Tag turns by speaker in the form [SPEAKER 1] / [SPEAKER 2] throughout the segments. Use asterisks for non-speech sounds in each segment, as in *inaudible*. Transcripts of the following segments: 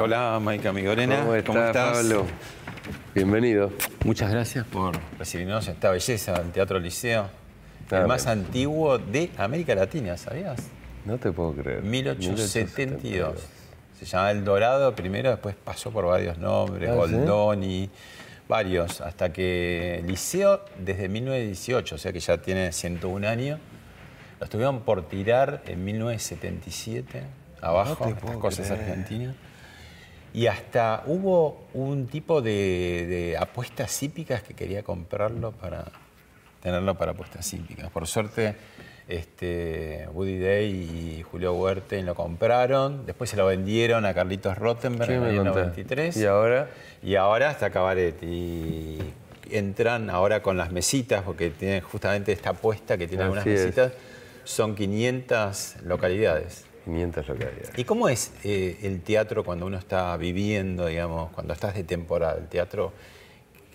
[SPEAKER 1] Hola, Maika Migorena.
[SPEAKER 2] ¿Cómo estás, Pablo? Bienvenido.
[SPEAKER 1] Muchas gracias por recibirnos en esta belleza del Teatro Liceo.
[SPEAKER 2] Nada
[SPEAKER 1] el más
[SPEAKER 2] menos.
[SPEAKER 1] antiguo de América Latina, ¿sabías?
[SPEAKER 2] No te puedo creer.
[SPEAKER 1] 1872. Se llamaba El Dorado primero, después pasó por varios nombres,
[SPEAKER 2] Ah, ¿sí?
[SPEAKER 1] Goldoni, varios, hasta que Liceo desde 1918, o sea que ya tiene 101 años, lo estuvieron por tirar en 1977, abajo,
[SPEAKER 2] te
[SPEAKER 1] estas cosas
[SPEAKER 2] creer.
[SPEAKER 1] argentinas. Y hasta hubo un tipo de, de apuestas hípicas que quería comprarlo para tenerlo para apuestas hípicas. Por suerte, este, Woody Day y Julio Huerten lo compraron, después se lo vendieron a Carlitos Rottenberg
[SPEAKER 2] ¿Qué
[SPEAKER 1] en el año
[SPEAKER 2] contás?
[SPEAKER 1] 93.
[SPEAKER 2] ¿Y ahora?
[SPEAKER 1] Y ahora está Cabaret. Y entran ahora con las mesitas, porque tienen justamente esta apuesta que tiene algunas mesitas. Son 500 localidades.
[SPEAKER 2] 500 localidades.
[SPEAKER 1] ¿Y cómo es eh, el teatro cuando uno está viviendo, digamos, cuando estás de temporada? El teatro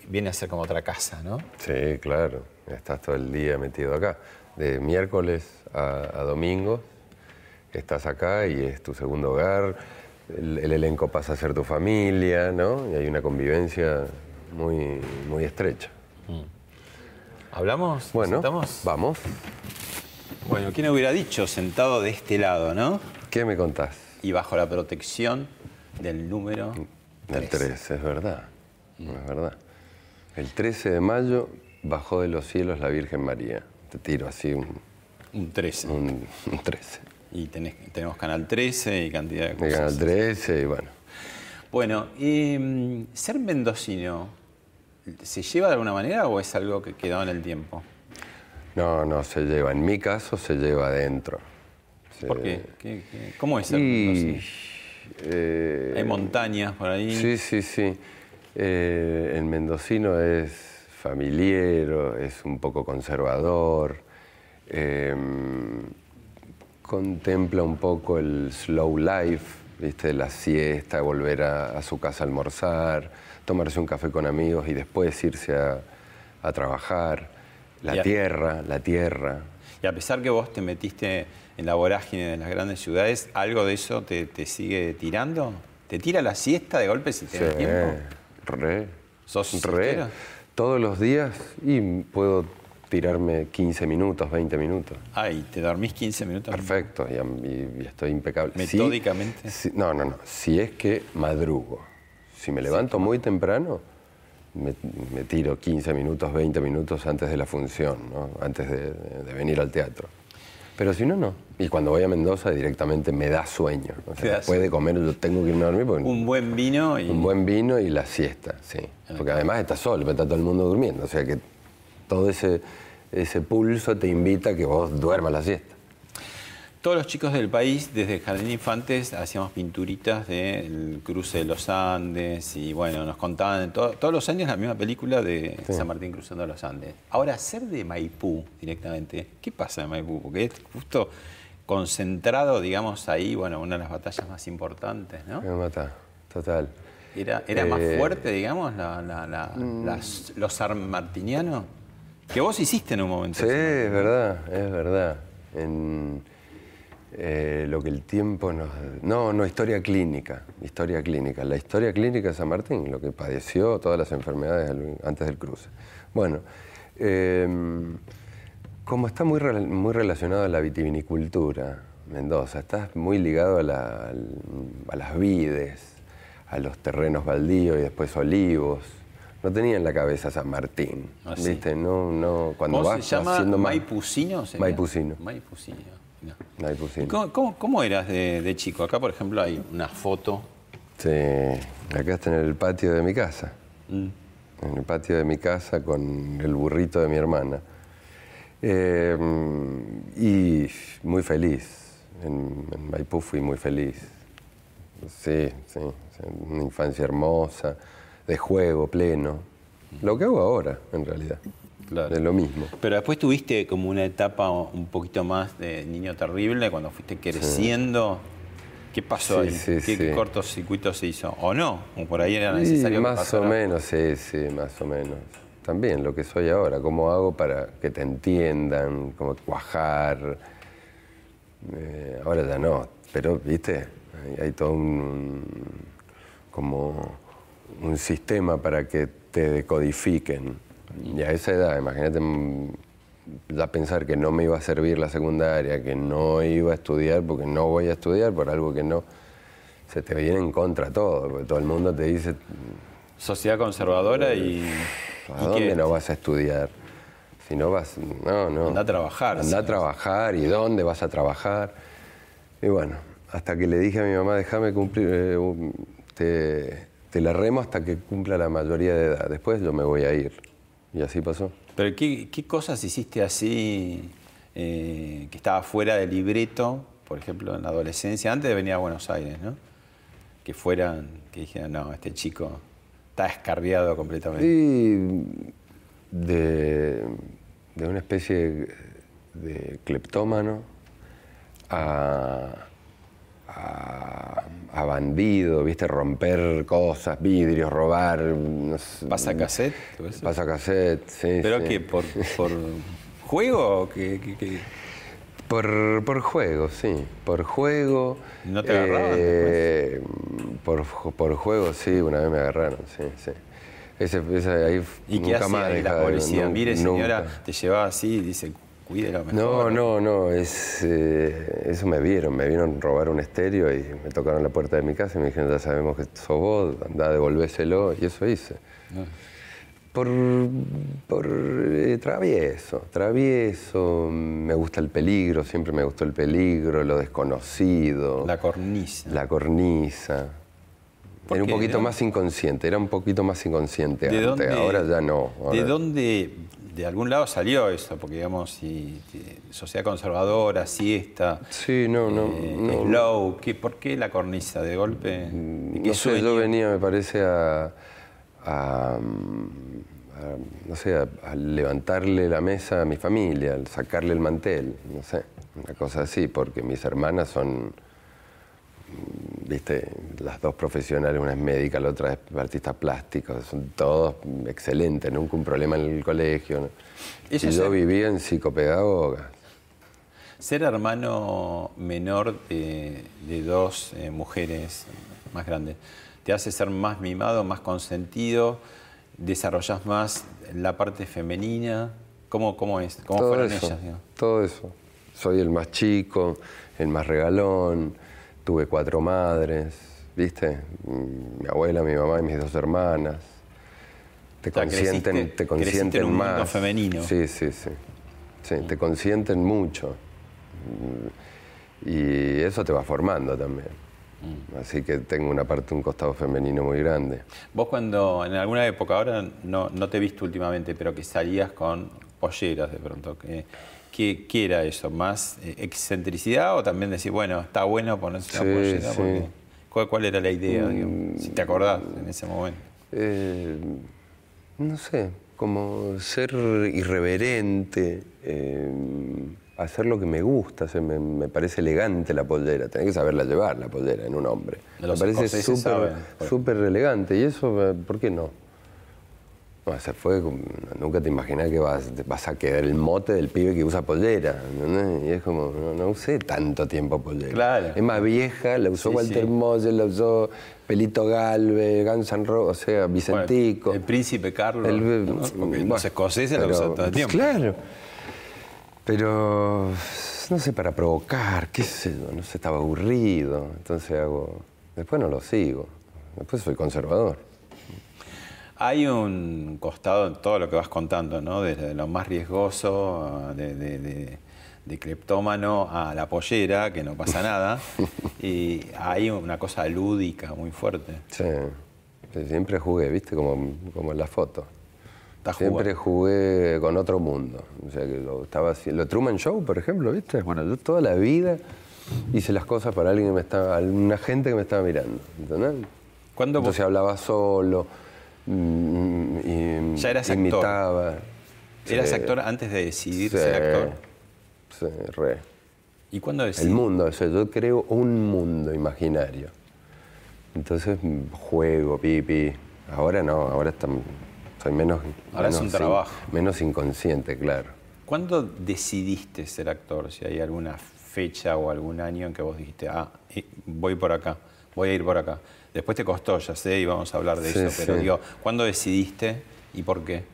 [SPEAKER 1] viene a ser como otra casa, ¿no?
[SPEAKER 2] Sí, claro. Estás todo el día metido acá. De miércoles a, a domingo estás acá y es tu segundo hogar. El, el elenco pasa a ser tu familia, ¿no? Y hay una convivencia muy, muy estrecha.
[SPEAKER 1] ¿Hablamos? ¿Nos
[SPEAKER 2] Bueno,
[SPEAKER 1] sentamos?
[SPEAKER 2] vamos.
[SPEAKER 1] Bueno, ¿quién hubiera dicho sentado de este lado, no?
[SPEAKER 2] ¿Qué me contás?
[SPEAKER 1] Y bajo la protección del número
[SPEAKER 2] El
[SPEAKER 1] 13.
[SPEAKER 2] 13, es verdad. Es verdad. El 13 de mayo bajó de los cielos la Virgen María. Te tiro así un,
[SPEAKER 1] Un 13.
[SPEAKER 2] un, un 13.
[SPEAKER 1] Y tenés- tenemos Canal 13 y cantidad de cosas.
[SPEAKER 2] Canal 13 y bueno.
[SPEAKER 1] Bueno, mm, ¿ser mendocino se lleva de alguna manera o es algo que quedó en el tiempo?
[SPEAKER 2] No, no, se lleva. En mi caso se lleva adentro. Se-
[SPEAKER 1] ¿Por qué? ¿Qué- qué- ¿Cómo es
[SPEAKER 2] Y, eh,
[SPEAKER 1] Hay montañas por ahí.
[SPEAKER 2] Sí, sí, sí. Eh, el mendocino es familiero, es un poco conservador, eh, contempla un poco el slow life, ¿viste? la siesta, volver a, a su casa a almorzar, tomarse un café con amigos y después irse a, a trabajar. La tierra, la tierra.
[SPEAKER 1] Y a pesar que vos te metiste en la vorágine de las grandes ciudades, ¿algo de eso te, te sigue tirando? ¿Te tira la siesta de golpe si tenés
[SPEAKER 2] Sí,
[SPEAKER 1] tiempo?
[SPEAKER 2] re.
[SPEAKER 1] ¿Sos
[SPEAKER 2] re.
[SPEAKER 1] siestero?
[SPEAKER 2] Todos los días y puedo tirarme 15 minutos, 20 minutos.
[SPEAKER 1] Ah, y te dormís 15 minutos.
[SPEAKER 2] Perfecto, y, y- y estoy impecable.
[SPEAKER 1] Metódicamente.
[SPEAKER 2] sí- no, no, no. Si es que madrugo. Si me levanto muy temprano, me, me tiro 15 minutos, 20 minutos antes de la función, ¿no? antes de, de venir al teatro. Pero si no, no. Y cuando voy a Mendoza directamente me da sueño. O sea, después de comer yo tengo que irme a dormir porque
[SPEAKER 1] Un buen vino y...
[SPEAKER 2] un buen vino y la siesta, sí. Porque además estás solo, pero está todo el mundo durmiendo. O sea que todo ese, ese pulso te invita a que vos duermas la siesta.
[SPEAKER 1] Todos los chicos del país, desde Jardín de Infantes, hacíamos pinturitas del cruce de los Andes y bueno, nos contaban to- todos los años la misma película de San Martín cruzando los Andes. Ahora, ser de Maipú directamente, ¿qué pasa en Maipú? Porque es justo concentrado, digamos, ahí, bueno, una de las batallas más importantes, ¿no?
[SPEAKER 2] Me mata, total.
[SPEAKER 1] ¿Era, era más
[SPEAKER 2] Eh,
[SPEAKER 1] fuerte, digamos, la- la- la- las- los sanmartinianos? Que vos hiciste en un momento.
[SPEAKER 2] Sí, es verdad, es verdad. En, eh, lo que el tiempo nos... No, no, historia clínica, historia clínica. La historia clínica de San Martín, lo que padeció, todas las enfermedades antes del cruce. Bueno, eh, como está muy, muy relacionado a la vitivinicultura, Mendoza, estás muy ligado a, la- a las vides, a los terrenos baldíos y después olivos. No tenía en la cabeza San Martín,
[SPEAKER 1] Ah.
[SPEAKER 2] ¿viste? No, no, cuando
[SPEAKER 1] ¿Cómo
[SPEAKER 2] vas
[SPEAKER 1] se llama?
[SPEAKER 2] haciendo más-
[SPEAKER 1] ¿Maipucino? sería?
[SPEAKER 2] Maipucino.
[SPEAKER 1] Maipucino.
[SPEAKER 2] Maipú
[SPEAKER 1] ¿Y
[SPEAKER 2] Cine.
[SPEAKER 1] cómo, cómo- cómo eras de, de chico? Acá, por ejemplo, hay una foto.
[SPEAKER 2] Sí, acá está en el patio de mi casa.
[SPEAKER 1] Mm.
[SPEAKER 2] En el patio de mi casa con el burrito de mi hermana. Eh, y muy feliz. En, en Maipú fui muy feliz. Sí, sí. Una infancia hermosa, de juego pleno. Lo que hago ahora, en realidad.
[SPEAKER 1] Claro.
[SPEAKER 2] Es lo mismo.
[SPEAKER 1] Pero después tuviste como una etapa un poquito más de niño terrible cuando fuiste creciendo. ¿Qué pasó
[SPEAKER 2] Sí,
[SPEAKER 1] ahí?
[SPEAKER 2] sí,
[SPEAKER 1] ¿Qué, qué cortocircuito se hizo? ¿O no? ¿O por ahí era necesario que
[SPEAKER 2] más o
[SPEAKER 1] pasara?
[SPEAKER 2] menos, sí, sí, más o menos. También lo que soy ahora, cómo hago para que te entiendan, cómo cuajar. Eh, ahora ya no, pero viste, hay, hay todo un como un sistema para que te decodifiquen. Y a esa edad, imagínate mm, ya pensar que no me iba a servir la secundaria, que no iba a estudiar porque no voy a estudiar por algo que no se te viene en contra todo, porque todo el mundo te dice,
[SPEAKER 1] Sociedad conservadora y.
[SPEAKER 2] ¿a
[SPEAKER 1] ¿y
[SPEAKER 2] dónde
[SPEAKER 1] qué?
[SPEAKER 2] no vas a estudiar? Si no vas, no, no.
[SPEAKER 1] Andá a trabajar,
[SPEAKER 2] Andá a
[SPEAKER 1] sí.
[SPEAKER 2] trabajar, ¿y dónde vas a trabajar? Y bueno, hasta que le dije a mi mamá, déjame cumplir, eh, te, te la remo hasta que cumpla la mayoría de edad, después yo me voy a ir. Y así pasó.
[SPEAKER 1] Pero ¿qué, qué cosas hiciste así eh, que estaba fuera del libreto, por ejemplo, en la adolescencia, antes de venir a Buenos Aires, ¿no? Que fueran, que dijeran, no, este chico está escarriado completamente.
[SPEAKER 2] Y de, de una especie de cleptómano a, a, a bandido, ¿viste? Romper cosas, vidrios, robar. no sé,
[SPEAKER 1] ¿Pasa cassette?
[SPEAKER 2] Pasa cassette, sí.
[SPEAKER 1] ¿Pero
[SPEAKER 2] sí.
[SPEAKER 1] qué? ¿Por, por juego? o qué- qué- qué?
[SPEAKER 2] Por, por juego, sí. Por juego.
[SPEAKER 1] ¿No te agarraban
[SPEAKER 2] eh, por, por juego, sí, una vez me agarraron, sí, sí. Ese, ese ahí
[SPEAKER 1] ¿Y qué
[SPEAKER 2] nunca
[SPEAKER 1] hacía
[SPEAKER 2] más
[SPEAKER 1] la policía?
[SPEAKER 2] nun-
[SPEAKER 1] Mire, señora,
[SPEAKER 2] nunca.
[SPEAKER 1] te llevaba así y dice, cuídelo mejor.
[SPEAKER 2] No, no, no, es, eh, eso me vieron, me vieron robar un estéreo y me tocaron la puerta de mi casa y me dijeron, ya sabemos que sos vos, andá, devolvéselo, y eso hice. Por, por eh, travieso, travieso, me gusta el peligro, siempre me gustó el peligro, lo desconocido,
[SPEAKER 1] La cornisa.
[SPEAKER 2] la cornisa.
[SPEAKER 1] ¿Por
[SPEAKER 2] Era un poquito
[SPEAKER 1] ¿De
[SPEAKER 2] más inconsciente, era un poquito más inconsciente
[SPEAKER 1] ¿De
[SPEAKER 2] antes,
[SPEAKER 1] dónde,
[SPEAKER 2] ahora ya no.
[SPEAKER 1] ¿De dónde, de algún lado salió eso? Porque, digamos, si, si sociedad conservadora, siesta,
[SPEAKER 2] Sí, no, no.
[SPEAKER 1] eh,
[SPEAKER 2] no.
[SPEAKER 1] slow, ¿qué, ¿por qué la cornisa de golpe? ¿De qué
[SPEAKER 2] No sé, yo venía, me parece, a, a, a, no sé, a, a levantarle la mesa a mi familia, al sacarle el mantel, no sé, una cosa así, porque mis hermanas son, mm, viste, las dos profesionales, una es médica, la otra es artista plástico, son todos excelentes, nunca un problema en el colegio. Y yo
[SPEAKER 1] se-
[SPEAKER 2] vivía en psicopedagoga.
[SPEAKER 1] Ser hermano menor de, de dos eh, mujeres más grandes, ¿te hace ser más mimado, más consentido? ¿Desarrollas más la parte femenina? ¿Cómo, cómo es? ¿Cómo
[SPEAKER 2] todo
[SPEAKER 1] fueron
[SPEAKER 2] eso,
[SPEAKER 1] ellas? digamos?
[SPEAKER 2] todo eso. Soy el más chico, el más regalón, tuve cuatro madres, ¿viste? Mm, Mi abuela, mi mamá y mis dos hermanas. Te
[SPEAKER 1] O sea,
[SPEAKER 2] consienten,
[SPEAKER 1] creciste-
[SPEAKER 2] te
[SPEAKER 1] en
[SPEAKER 2] consienten
[SPEAKER 1] mundo
[SPEAKER 2] más.
[SPEAKER 1] femenino.
[SPEAKER 2] Sí, sí, sí. Sí, te consienten mucho. Y eso te va formando también.
[SPEAKER 1] Mm.
[SPEAKER 2] Así que tengo una parte, un costado femenino muy grande.
[SPEAKER 1] Vos cuando, en alguna época, ahora no, no te he visto últimamente, pero que salías con polleras de pronto, ¿qué, qué, qué era eso? ¿Más eh, excentricidad o también decir, bueno, está bueno ponerse una
[SPEAKER 2] Sí,
[SPEAKER 1] pollera?
[SPEAKER 2] sí. Mm.
[SPEAKER 1] Porque- ¿cuál, cuál era la idea, digamos, si te acordás en ese momento?
[SPEAKER 2] Eh, no sé, como ser irreverente, eh, hacer lo que me gusta, o sea, me, me parece elegante la pollera, tenés que saberla llevar la pollera en un hombre.
[SPEAKER 1] Los
[SPEAKER 2] me parece súper elegante y eso, ¿por qué no? No, se fue, nunca te imaginás que vas, vas a quedar el mote del pibe que usa pollera, ¿entendés? Y es como, no, no usé tanto tiempo pollera.
[SPEAKER 1] Claro.
[SPEAKER 2] Es más vieja, la usó
[SPEAKER 1] Sí,
[SPEAKER 2] Walter
[SPEAKER 1] sí.
[SPEAKER 2] La usó Pelito Galvez, Guns N' Roses, o sea, Vicentico.
[SPEAKER 1] Bueno, el príncipe Carlos,
[SPEAKER 2] El-
[SPEAKER 1] ¿no? porque
[SPEAKER 2] bueno,
[SPEAKER 1] los escoceses
[SPEAKER 2] pero-
[SPEAKER 1] usan todo el tiempo.
[SPEAKER 2] Claro. Pero, no sé, para provocar, qué sé yo, no sé, estaba aburrido, entonces hago... Después no lo sigo, después soy conservador.
[SPEAKER 1] Hay un costado en todo lo que vas contando, ¿no? Desde lo más riesgoso, de, de- de- de cleptómano a la pollera, que no pasa nada. *laughs* y hay una cosa lúdica muy fuerte.
[SPEAKER 2] Sí. Siempre jugué, ¿viste? Como, como en la foto. Siempre jugué con otro mundo. O sea, que lo estaba haciendo. Lo Truman Show, por ejemplo, ¿viste? Bueno, yo toda la vida hice las cosas para alguien que me estaba, alguna gente que me estaba mirando. ¿Entendés?
[SPEAKER 1] ¿Cuándo vos-
[SPEAKER 2] Entonces hablaba solo, mm, y
[SPEAKER 1] Ya eras actor.
[SPEAKER 2] imitaba.
[SPEAKER 1] ¿Eras
[SPEAKER 2] Sí.
[SPEAKER 1] actor antes de decidir
[SPEAKER 2] Sí,
[SPEAKER 1] ser actor?
[SPEAKER 2] Sí, re.
[SPEAKER 1] ¿Y cuándo
[SPEAKER 2] El
[SPEAKER 1] decidiste?
[SPEAKER 2] mundo, o sea, yo creo un mundo imaginario. Entonces mm, juego, pipi. Ahora no, ahora está- soy menos.
[SPEAKER 1] Ahora es un trabajo.
[SPEAKER 2] menos inconsciente, claro.
[SPEAKER 1] ¿Cuándo decidiste ser actor? Si hay alguna fecha o algún año en que vos dijiste, ah, eh, voy por acá, voy a ir por acá. Después te costó, ya sé, y vamos a hablar de
[SPEAKER 2] Sí,
[SPEAKER 1] eso, pero
[SPEAKER 2] sí.
[SPEAKER 1] digo, ¿cuándo decidiste y por qué?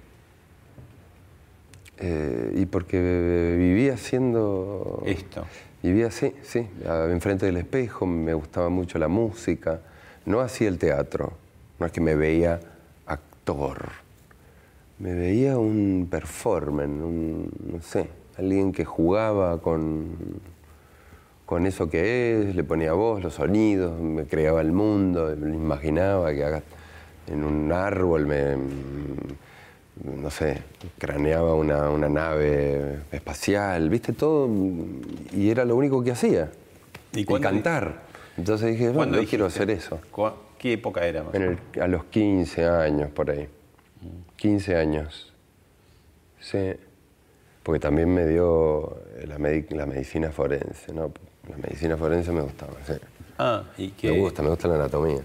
[SPEAKER 2] Eh, y porque vivía haciendo.
[SPEAKER 1] Esto.
[SPEAKER 2] Vivía así, sí, enfrente del espejo, me gustaba mucho la música. No hacía el teatro, no es que me veía actor. Me veía un performer, un, no sé, alguien que jugaba con, con eso que es, le ponía voz, los sonidos, me creaba el mundo, me imaginaba que haga- en un árbol me, no sé, craneaba una, una nave espacial, viste todo, y era lo único que hacía.
[SPEAKER 1] ¿Y
[SPEAKER 2] cantar. Entonces dije,
[SPEAKER 1] ¿Cuándo
[SPEAKER 2] yo quiero hacer eso.
[SPEAKER 1] ¿Cu- ¿Qué época era? más
[SPEAKER 2] En el- a los 15 años, por ahí. 15 años. Sí. Porque también me dio la, la medicina forense, ¿no? La medicina forense me gustaba, sí.
[SPEAKER 1] Ah, ¿y qué?
[SPEAKER 2] Me gusta, me gusta la anatomía.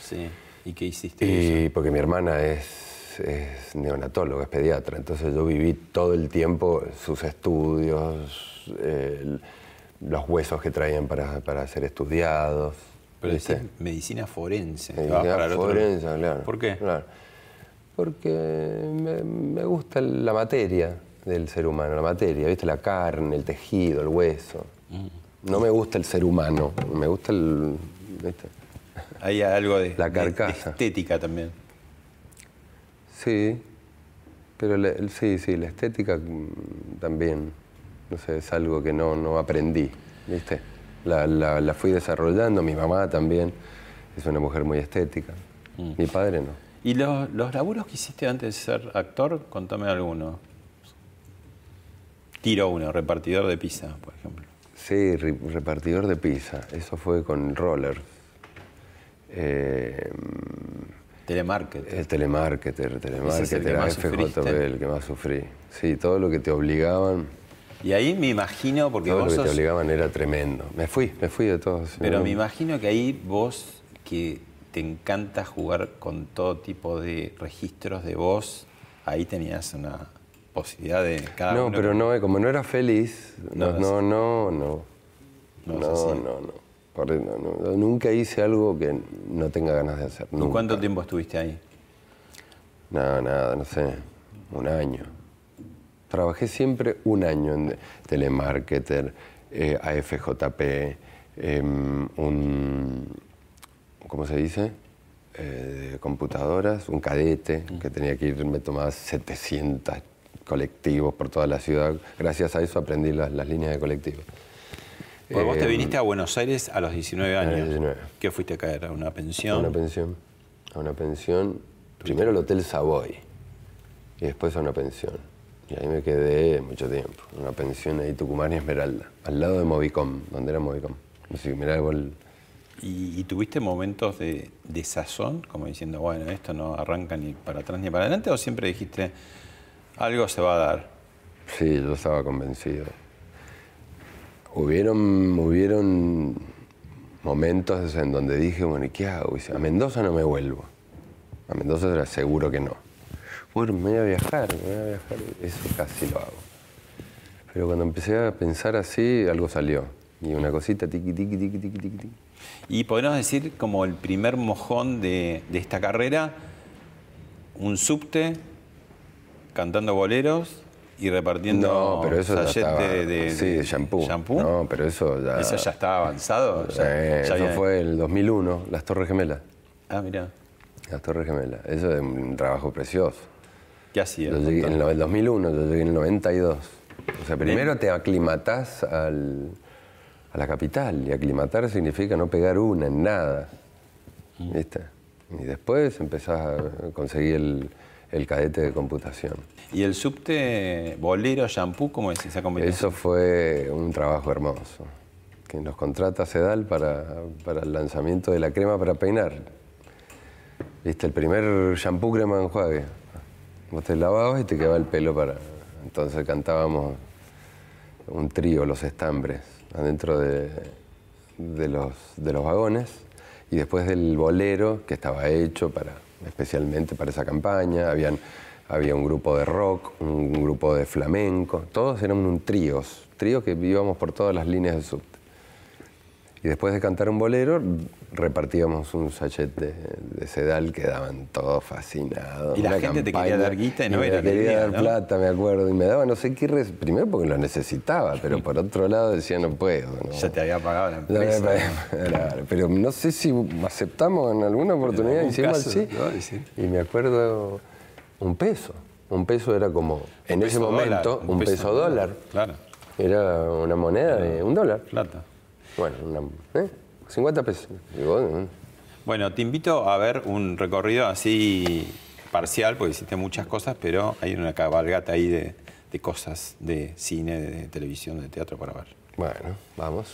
[SPEAKER 1] Sí. ¿Y qué hiciste?
[SPEAKER 2] Y porque mi hermana es, es neonatóloga, es pediatra, entonces yo viví todo el tiempo sus estudios, los huesos que traían para, para ser estudiados.
[SPEAKER 1] Pero medicina forense.
[SPEAKER 2] Medicina
[SPEAKER 1] el otro-
[SPEAKER 2] forense, claro.
[SPEAKER 1] ¿Por qué?
[SPEAKER 2] Claro. Porque me, me gusta la materia del ser humano, la materia, ¿viste? La carne, el tejido, el hueso.
[SPEAKER 1] Mm.
[SPEAKER 2] No me gusta el ser humano, me gusta el. ¿viste?
[SPEAKER 1] Hay algo de,
[SPEAKER 2] La
[SPEAKER 1] de
[SPEAKER 2] carcasa.
[SPEAKER 1] estética también.
[SPEAKER 2] Sí, pero la- sí, sí, la estética mm, también, no sé, es algo que no, no aprendí, ¿viste? La, la- la fui desarrollando, mi mamá también es una mujer muy estética,
[SPEAKER 1] Mm.
[SPEAKER 2] mi padre no.
[SPEAKER 1] ¿Y los, los laburos que hiciste antes de ser actor? Contame alguno. Tiro uno, repartidor de pizza, por ejemplo.
[SPEAKER 2] Sí, re- repartidor de pizza, eso fue con Roller. Eh,
[SPEAKER 1] Telemarketer.
[SPEAKER 2] el telemarketer,
[SPEAKER 1] Ese es el
[SPEAKER 2] telemarketer,
[SPEAKER 1] sufriste.
[SPEAKER 2] el que más sufrí. Sí, todo lo que te obligaban,
[SPEAKER 1] Y ahí me imagino, porque
[SPEAKER 2] todo lo que te obligaban era tremendo. Me fui, me fui de todos.
[SPEAKER 1] Pero me imagino que ahí vos, que te encanta jugar con todo tipo de registros de voz, ahí tenías una posibilidad de cada
[SPEAKER 2] No,
[SPEAKER 1] uno
[SPEAKER 2] pero no, eh, como no era feliz,
[SPEAKER 1] No,
[SPEAKER 2] no,
[SPEAKER 1] no
[SPEAKER 2] no, no, no.
[SPEAKER 1] No
[SPEAKER 2] No, Nunca hice algo que no tenga ganas de hacer.
[SPEAKER 1] ¿Y cuánto tiempo estuviste ahí?
[SPEAKER 2] Nada, nada, no sé, un año. Trabajé siempre un año en telemarketer, eh, AFJP, em, un, ¿cómo se dice? Eh, de computadoras, un cadete, que tenía que ir, me tomaba 700 colectivos por toda la ciudad. Gracias a eso aprendí las, las líneas de colectivos.
[SPEAKER 1] Porque vos te
[SPEAKER 2] Em,
[SPEAKER 1] viniste a Buenos Aires a los 19
[SPEAKER 2] a los
[SPEAKER 1] años.
[SPEAKER 2] 19.
[SPEAKER 1] ¿Qué fuiste a caer? ¿A una
[SPEAKER 2] A
[SPEAKER 1] pensión?
[SPEAKER 2] una pensión. A una pensión. Primero el Hotel Savoy. Y después a una pensión. Y ahí me quedé mucho tiempo. Una pensión ahí, Tucumán y Esmeralda. Al lado de Movicom, donde era Movicom. No sé, mirá,
[SPEAKER 1] ¿Y, y tuviste momentos de, de sazón, como diciendo, bueno, esto no arranca ni para atrás ni para adelante? ¿O siempre dijiste, algo se va a dar?
[SPEAKER 2] Sí, yo estaba convencido. Hubieron, hubieron momentos en donde dije, bueno, ¿y qué hago? A Mendoza no me vuelvo. A Mendoza era seguro que no. Bueno, me voy a viajar, me voy a viajar. Eso casi lo hago. Pero cuando empecé a pensar así, algo salió. Y una cosita, tiqui, tiqui, tiqui, tiqui, tiqui.
[SPEAKER 1] Y podemos decir, como el primer mojón de, de esta carrera, un subte cantando boleros y repartiendo
[SPEAKER 2] No, pero eso ya estaba.
[SPEAKER 1] de, de-
[SPEAKER 2] sí, shampoo.
[SPEAKER 1] shampoo.
[SPEAKER 2] No, pero eso ya.
[SPEAKER 1] ¿Eso ya estaba avanzado? Ya-
[SPEAKER 2] Eh,
[SPEAKER 1] ya
[SPEAKER 2] eso
[SPEAKER 1] había-
[SPEAKER 2] fue el 2001, las Torres Gemelas.
[SPEAKER 1] Ah, mira.
[SPEAKER 2] Las Torres Gemelas. Eso es un trabajo precioso.
[SPEAKER 1] ¿Qué hacía?
[SPEAKER 2] Yo llegué en el 2001, yo llegué en el 92. O sea, primero te aclimatás al- a la capital y aclimatar significa no pegar una en nada. ¿Viste? Y después empezás a conseguir el, el cadete de computación.
[SPEAKER 1] ¿Y el subte bolero, shampoo, cómo es esa combinación?
[SPEAKER 2] Eso fue un trabajo hermoso. Que nos contrata Sedal para, para el lanzamiento de la crema para peinar. ¿Viste? El primer shampoo crema enjuague. Vos te lavabas y te quedaba el pelo para. Entonces cantábamos un trío, los estambres, adentro de, de los, de los vagones. Y después del bolero, que estaba hecho para, especialmente para esa campaña, habían, había un grupo de rock, un grupo de flamenco, todos eran un tríos, tríos que íbamos por todas las líneas del subte. Y después de cantar un bolero, repartíamos un sachet de, de sedal, quedaban todos fascinados.
[SPEAKER 1] Y la gente te quería dar guita y no
[SPEAKER 2] me
[SPEAKER 1] era la
[SPEAKER 2] quería
[SPEAKER 1] idea,
[SPEAKER 2] dar
[SPEAKER 1] ¿no?
[SPEAKER 2] plata, me acuerdo, y me daba no sé qué, res- primero porque lo necesitaba, pero por otro lado decía no puedo. ¿no?
[SPEAKER 1] Ya te había pagado la empresa. *laughs*
[SPEAKER 2] pero no sé si aceptamos en alguna oportunidad, hicimos
[SPEAKER 1] caso,
[SPEAKER 2] así.
[SPEAKER 1] ¿no? Y
[SPEAKER 2] me acuerdo un peso. Un peso era como, en ese momento,
[SPEAKER 1] dólar,
[SPEAKER 2] un peso, dólar.
[SPEAKER 1] Claro,
[SPEAKER 2] Era una moneda de un dólar.
[SPEAKER 1] plata.
[SPEAKER 2] Bueno, una, ¿eh? 50 pesos. Y vos, ¿eh?
[SPEAKER 1] Bueno, te invito a ver un recorrido así parcial, porque hiciste muchas cosas, pero hay una cabalgata ahí de, de cosas de cine, de televisión, de teatro para ver.
[SPEAKER 2] Bueno, vamos.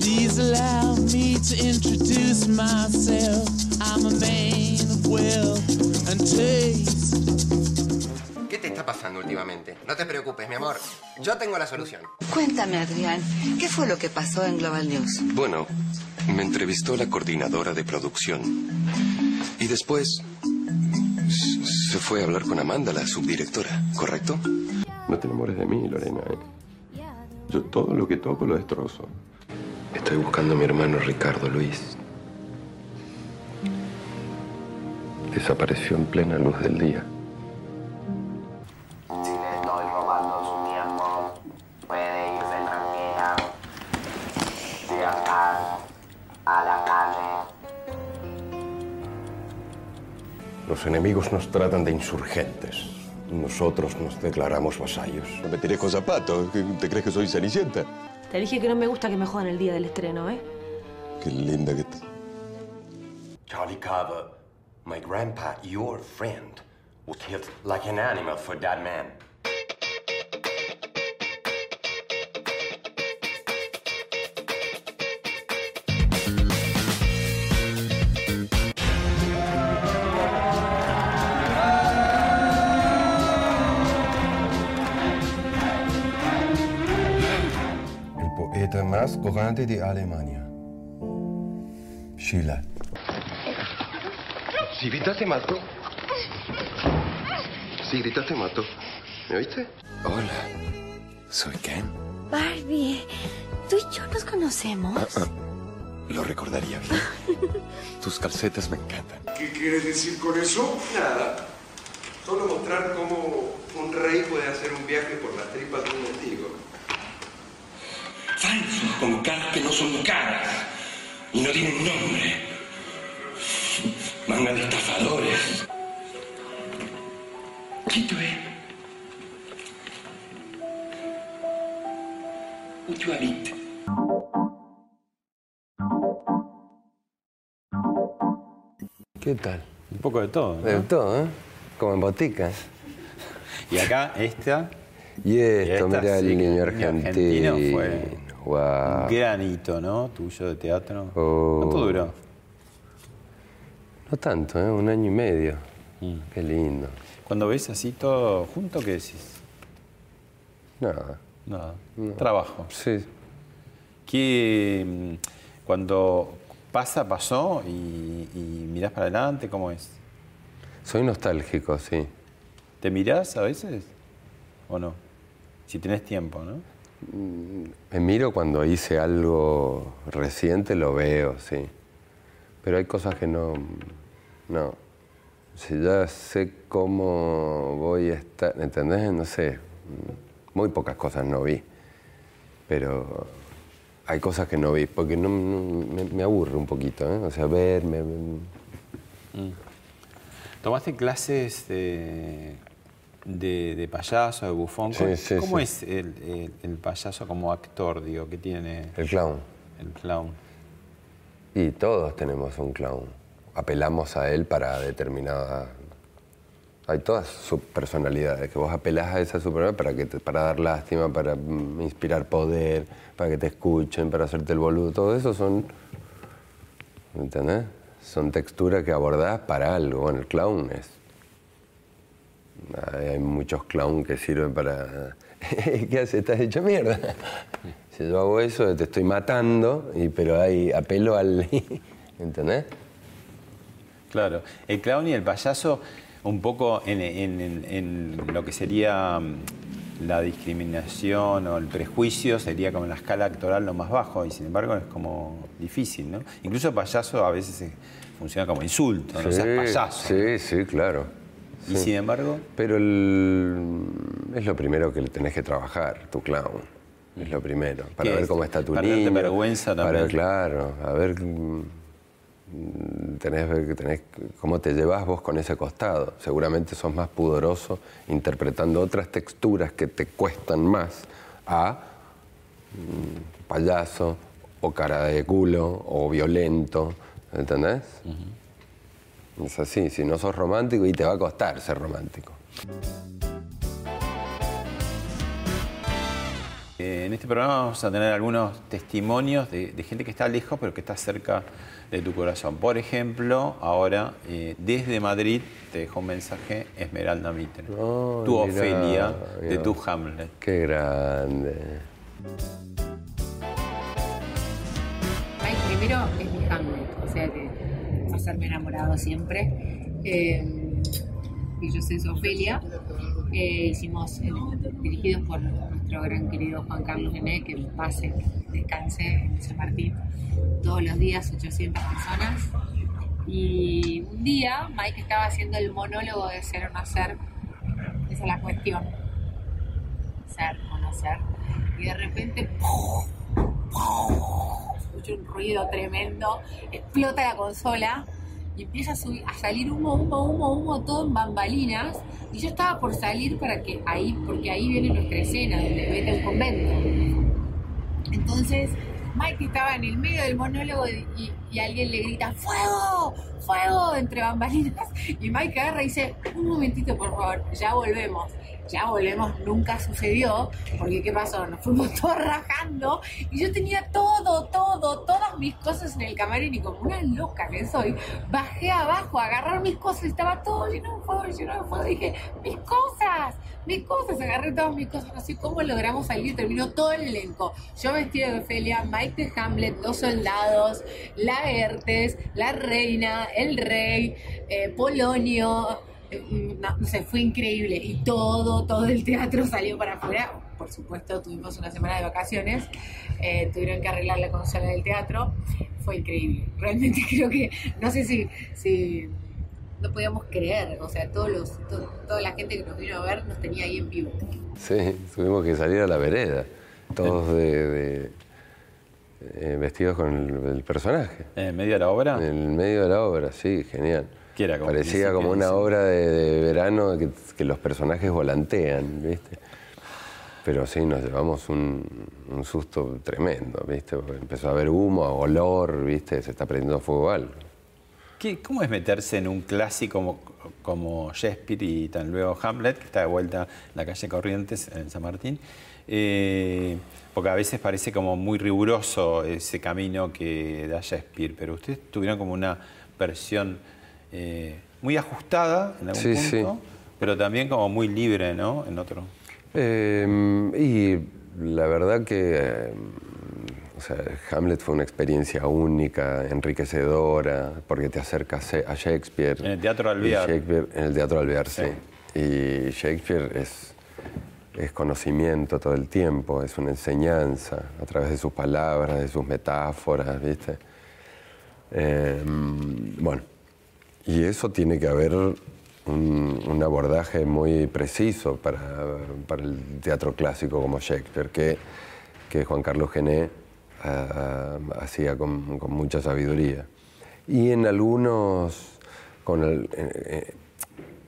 [SPEAKER 3] Please allow me to introduce myself. I'm a man of wealth and taste.
[SPEAKER 4] ¿Qué te está pasando últimamente? No te preocupes, mi amor. Yo tengo la solución.
[SPEAKER 5] Cuéntame, Adrián, ¿qué fue lo que pasó en Global News?
[SPEAKER 6] Bueno, me entrevistó la coordinadora de producción. Y después se fue a hablar con Amanda, la subdirectora, ¿correcto?
[SPEAKER 2] No te enamores de mí, Lorena. ¿eh? Yo todo lo que toco lo destrozo.
[SPEAKER 6] Estoy buscando a mi hermano Ricardo Luis.
[SPEAKER 2] Desapareció en plena luz del día.
[SPEAKER 7] Los enemigos nos tratan de insurgentes. Nosotros nos declaramos vasallos.
[SPEAKER 8] No me tirés con zapatos. ¿Qué- ¿Te crees que soy cenicienta?
[SPEAKER 9] Te dije que no me gusta que me jodan el día del estreno, ¿eh?
[SPEAKER 8] Qué linda que estás.
[SPEAKER 7] Charlie Carver, my grandpa, your friend, was killed like an animal for that man. Grande de Alemania. Schiller.
[SPEAKER 6] Si gritaste mato. Si gritaste mato. ¿Me oíste? Hola, soy Ken.
[SPEAKER 9] Barbie, tú y yo nos conocemos.
[SPEAKER 6] Lo recordaría bien. *laughs* Tus calcetas me encantan.
[SPEAKER 10] ¿Qué quieres decir con eso?
[SPEAKER 11] Nada. Solo mostrar cómo un rey puede hacer un viaje por las tripas de un mendigo.
[SPEAKER 10] Con caras que no son caras y no tienen nombre. Manga de estafadores. Quito es. Mucho.
[SPEAKER 2] ¿Qué tal?
[SPEAKER 1] Un poco de todo. ¿no?
[SPEAKER 2] De todo, ¿eh? Como en botica.
[SPEAKER 1] Y acá, esta,
[SPEAKER 2] Y esto,
[SPEAKER 1] esta sí
[SPEAKER 2] el niño
[SPEAKER 1] el niño
[SPEAKER 2] argentino.
[SPEAKER 1] argentino fue Un gran hito, ¿no? Tuyo de teatro.
[SPEAKER 2] Oh.
[SPEAKER 1] ¿Cuánto duró?
[SPEAKER 2] No tanto, ¿eh? Un año y medio.
[SPEAKER 1] Mm.
[SPEAKER 2] Qué lindo.
[SPEAKER 1] Cuando ves así todo junto, ¿qué decís?
[SPEAKER 2] Nada.
[SPEAKER 1] Nada. Trabajo.
[SPEAKER 2] Sí.
[SPEAKER 1] ¿Qué, mm, cuando pasa, pasó y, y mirás para adelante, ¿cómo es?
[SPEAKER 2] Soy nostálgico, sí.
[SPEAKER 1] ¿Te mirás a veces? ¿O no? Si tenés tiempo, ¿no?
[SPEAKER 2] Me miro cuando hice algo reciente, lo veo, sí. Pero hay cosas que no. No. Si ya sé cómo voy a estar. ¿Entendés? No sé. Muy pocas cosas no vi. Pero hay cosas que no vi, porque no, me, me aburre un poquito, ¿eh? O sea, ver, me- me-
[SPEAKER 1] ¿Tomaste clases de, de, de payaso, de bufón?
[SPEAKER 2] Sí,
[SPEAKER 1] ¿Cómo,
[SPEAKER 2] sí,
[SPEAKER 1] cómo
[SPEAKER 2] sí.
[SPEAKER 1] es el, el- el payaso como actor, digo, que tiene
[SPEAKER 2] El clown.
[SPEAKER 1] el clown?
[SPEAKER 2] Y todos tenemos un clown. Apelamos a él para determinada. Hay todas subpersonalidades, que vos apelás a esa subpersonalidad para, que te- para dar lástima, para mm, inspirar poder, para que te escuchen, para hacerte el boludo. Todo eso son. ¿Entendés? Son texturas que abordás para algo. Bueno, el clown es. Hay muchos clown que sirven para. *laughs* ¿Qué haces? ¿Estás hecho mierda? Si yo hago eso, te estoy matando, y, pero hay apelo al. *laughs* ¿Entendés?
[SPEAKER 1] Claro, el clown y el payaso, un poco en, en- en- en lo que sería mm, la discriminación o el prejuicio, sería como en la escala actoral lo más bajo, y sin embargo es como difícil, ¿no? Incluso payaso a veces funciona como insulto, no seas payaso.
[SPEAKER 2] Sí, sí, claro.
[SPEAKER 1] Y sin embargo,
[SPEAKER 2] Pero el- es lo primero que le tenés que trabajar, tu clown. Es lo primero. Para
[SPEAKER 1] ¿Qué
[SPEAKER 2] ver
[SPEAKER 1] es?
[SPEAKER 2] cómo está tu
[SPEAKER 1] Para
[SPEAKER 2] niño.
[SPEAKER 1] vergüenza
[SPEAKER 2] Para,
[SPEAKER 1] también.
[SPEAKER 2] claro, a ver mm, tenés, tenés cómo te llevas vos con ese costado. Seguramente sos más pudoroso interpretando otras texturas que te cuestan más a mm, payaso o cara de culo o violento, ¿entendés? Es así, si no sos romántico y te va a costar ser romántico.
[SPEAKER 1] eh, en este programa vamos a tener algunos testimonios de, de gente que está lejos pero que está cerca de tu corazón. Por ejemplo, ahora eh, desde Madrid te dejó un mensaje Esmeralda Mitre,
[SPEAKER 2] Ay,
[SPEAKER 1] tu
[SPEAKER 2] mirá,
[SPEAKER 1] Ofelia de tu Hamlet.
[SPEAKER 2] Qué grande.
[SPEAKER 12] Primero es mi Hamlet, o sea que serme enamorado siempre. Eh, y yo soy su Ofelia. Eh, hicimos, eh, dirigidos por nuestro gran querido Juan Carlos Gené, que pase, descanse en San Martín, todos los días 800 personas. Y un día Mike estaba haciendo el monólogo de ser o no ser, esa es la cuestión, ser o no ser, y de repente un ruido tremendo, explota la consola y empieza a, subir, a salir humo, humo, humo, humo, todo en bambalinas. Y yo estaba por salir para que ahí, porque ahí viene nuestra escena, donde vete al convento. Entonces, Mike estaba en el medio del monólogo y, y- y alguien le grita, ¡Fuego! ¡Fuego! entre bambalinas. Y Mike agarra y dice, un momentito, por favor, ya volvemos. Ya volvemos, nunca sucedió, porque ¿qué pasó? Nos fuimos *laughs* todos rajando y yo tenía todo, todo, todas mis cosas en el camarín y como una loca que soy, bajé abajo a agarrar mis cosas y estaba todo lleno de fuego, lleno de fuego. Dije, mis cosas, mis cosas, agarré todas mis cosas, no sé cómo logramos salir, terminó todo el elenco. Yo vestida de Ofelia, Mike Hamlet, dos soldados, Laertes, la reina, el rey, eh, Polonio, no, no sé, fue increíble. Y todo, todo el teatro *laughs* salió para afuera. Por supuesto, tuvimos una semana de vacaciones, eh, tuvieron que arreglar la consola del teatro. Fue increíble. *laughs* Realmente creo que, no sé si, si no podíamos creer, o sea, todos los, to- toda la gente que nos vino a ver nos tenía ahí en vivo.
[SPEAKER 2] Sí, tuvimos que salir a la vereda, todos de, de- eh, vestidos con el, el personaje.
[SPEAKER 1] ¿En medio de la obra?
[SPEAKER 2] En el medio de la obra, sí, genial.
[SPEAKER 1] ¿Qué era? Como
[SPEAKER 2] Parecía como una obra de, de verano que, que los personajes volantean, ¿viste? Pero sí, nos llevamos un, un susto tremendo, ¿viste? Porque empezó a haber humo, olor, ¿viste? Se está prendiendo fuego algo.
[SPEAKER 1] ¿Qué- ¿Cómo es meterse en un clásico como, como Shakespeare y tan luego Hamlet, que está de vuelta en la calle Corrientes, en San Martín? Eh, porque a veces parece como muy riguroso ese camino que da Shakespeare, pero ustedes tuvieron como una versión eh, muy ajustada en algún
[SPEAKER 2] Sí,
[SPEAKER 1] punto,
[SPEAKER 2] sí.
[SPEAKER 1] pero también como muy libre, ¿no? En otro.
[SPEAKER 2] Eh, y la verdad que eh, o sea, Hamlet fue una experiencia única, enriquecedora, porque te acercas a Shakespeare.
[SPEAKER 1] En el Teatro Alvear.
[SPEAKER 2] Shakespeare- en el Teatro Alvear, sí. Y Shakespeare es, es conocimiento todo el tiempo, es una enseñanza a través de sus palabras, de sus metáforas, ¿viste? Eh, bueno, y eso tiene que haber un, un abordaje muy preciso para, para el teatro clásico como Shakespeare, que, que Juan Carlos Gené ah, hacía con, con mucha sabiduría. Y en algunos, con el- eh, eh,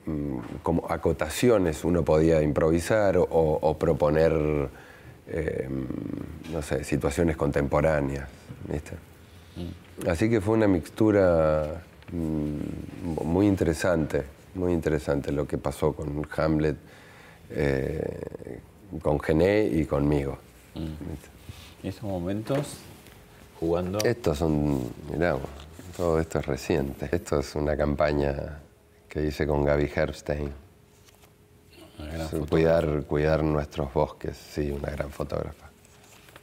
[SPEAKER 2] mm, como acotaciones uno podía improvisar o, o proponer, eh, no sé, situaciones contemporáneas, ¿viste? Así que fue una mixtura mm, muy interesante, muy interesante lo que pasó con Hamlet, eh, con Gené y conmigo.
[SPEAKER 1] En estos momentos, jugando.
[SPEAKER 2] Estos son, mirá, todo esto es reciente. Esto es una campaña que hice con Gaby Herbstein. Cuidar, cuidar nuestros bosques, sí, una gran fotógrafa.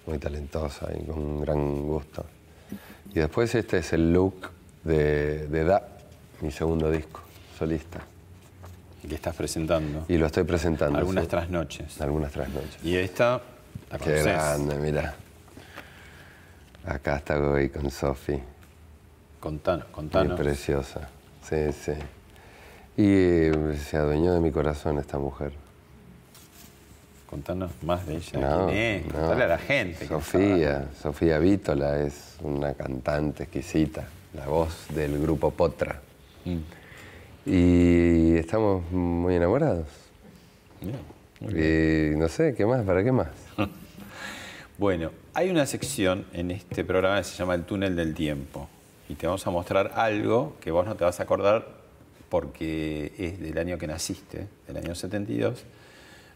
[SPEAKER 2] Muy talentosa y con un gran gusto. Y después este es el look de, de Da, mi segundo disco, solista.
[SPEAKER 1] que estás presentando.
[SPEAKER 2] Y lo estoy presentando.
[SPEAKER 1] Algunas
[SPEAKER 2] sí.
[SPEAKER 1] trasnoches.
[SPEAKER 2] Algunas trasnoches.
[SPEAKER 1] Y esta, la
[SPEAKER 2] Qué grande, mira. Acá está Goy con Sofi.
[SPEAKER 1] Contanos, contanos.
[SPEAKER 2] Muy preciosa. Sí, sí. Y eh, se adueñó de mi corazón esta mujer.
[SPEAKER 1] Contanos más de ella.
[SPEAKER 2] No,
[SPEAKER 1] ¿Quién es?
[SPEAKER 2] no.
[SPEAKER 1] A la gente.
[SPEAKER 2] Sofía, Sofía Vítola es una cantante exquisita, la voz del grupo Potra.
[SPEAKER 1] Mm.
[SPEAKER 2] Y estamos muy enamorados. Y no sé, ¿qué más? ¿Para qué más? *laughs*
[SPEAKER 1] Bueno, hay una sección en este programa que se llama El túnel del tiempo. Y te vamos a mostrar algo que vos no te vas a acordar porque es del año que naciste, del año 72,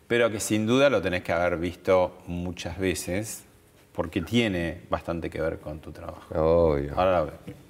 [SPEAKER 1] pero que sin duda lo tenés que haber visto muchas veces porque tiene bastante que ver con tu trabajo.
[SPEAKER 2] Obvio.
[SPEAKER 1] Ahora la veo.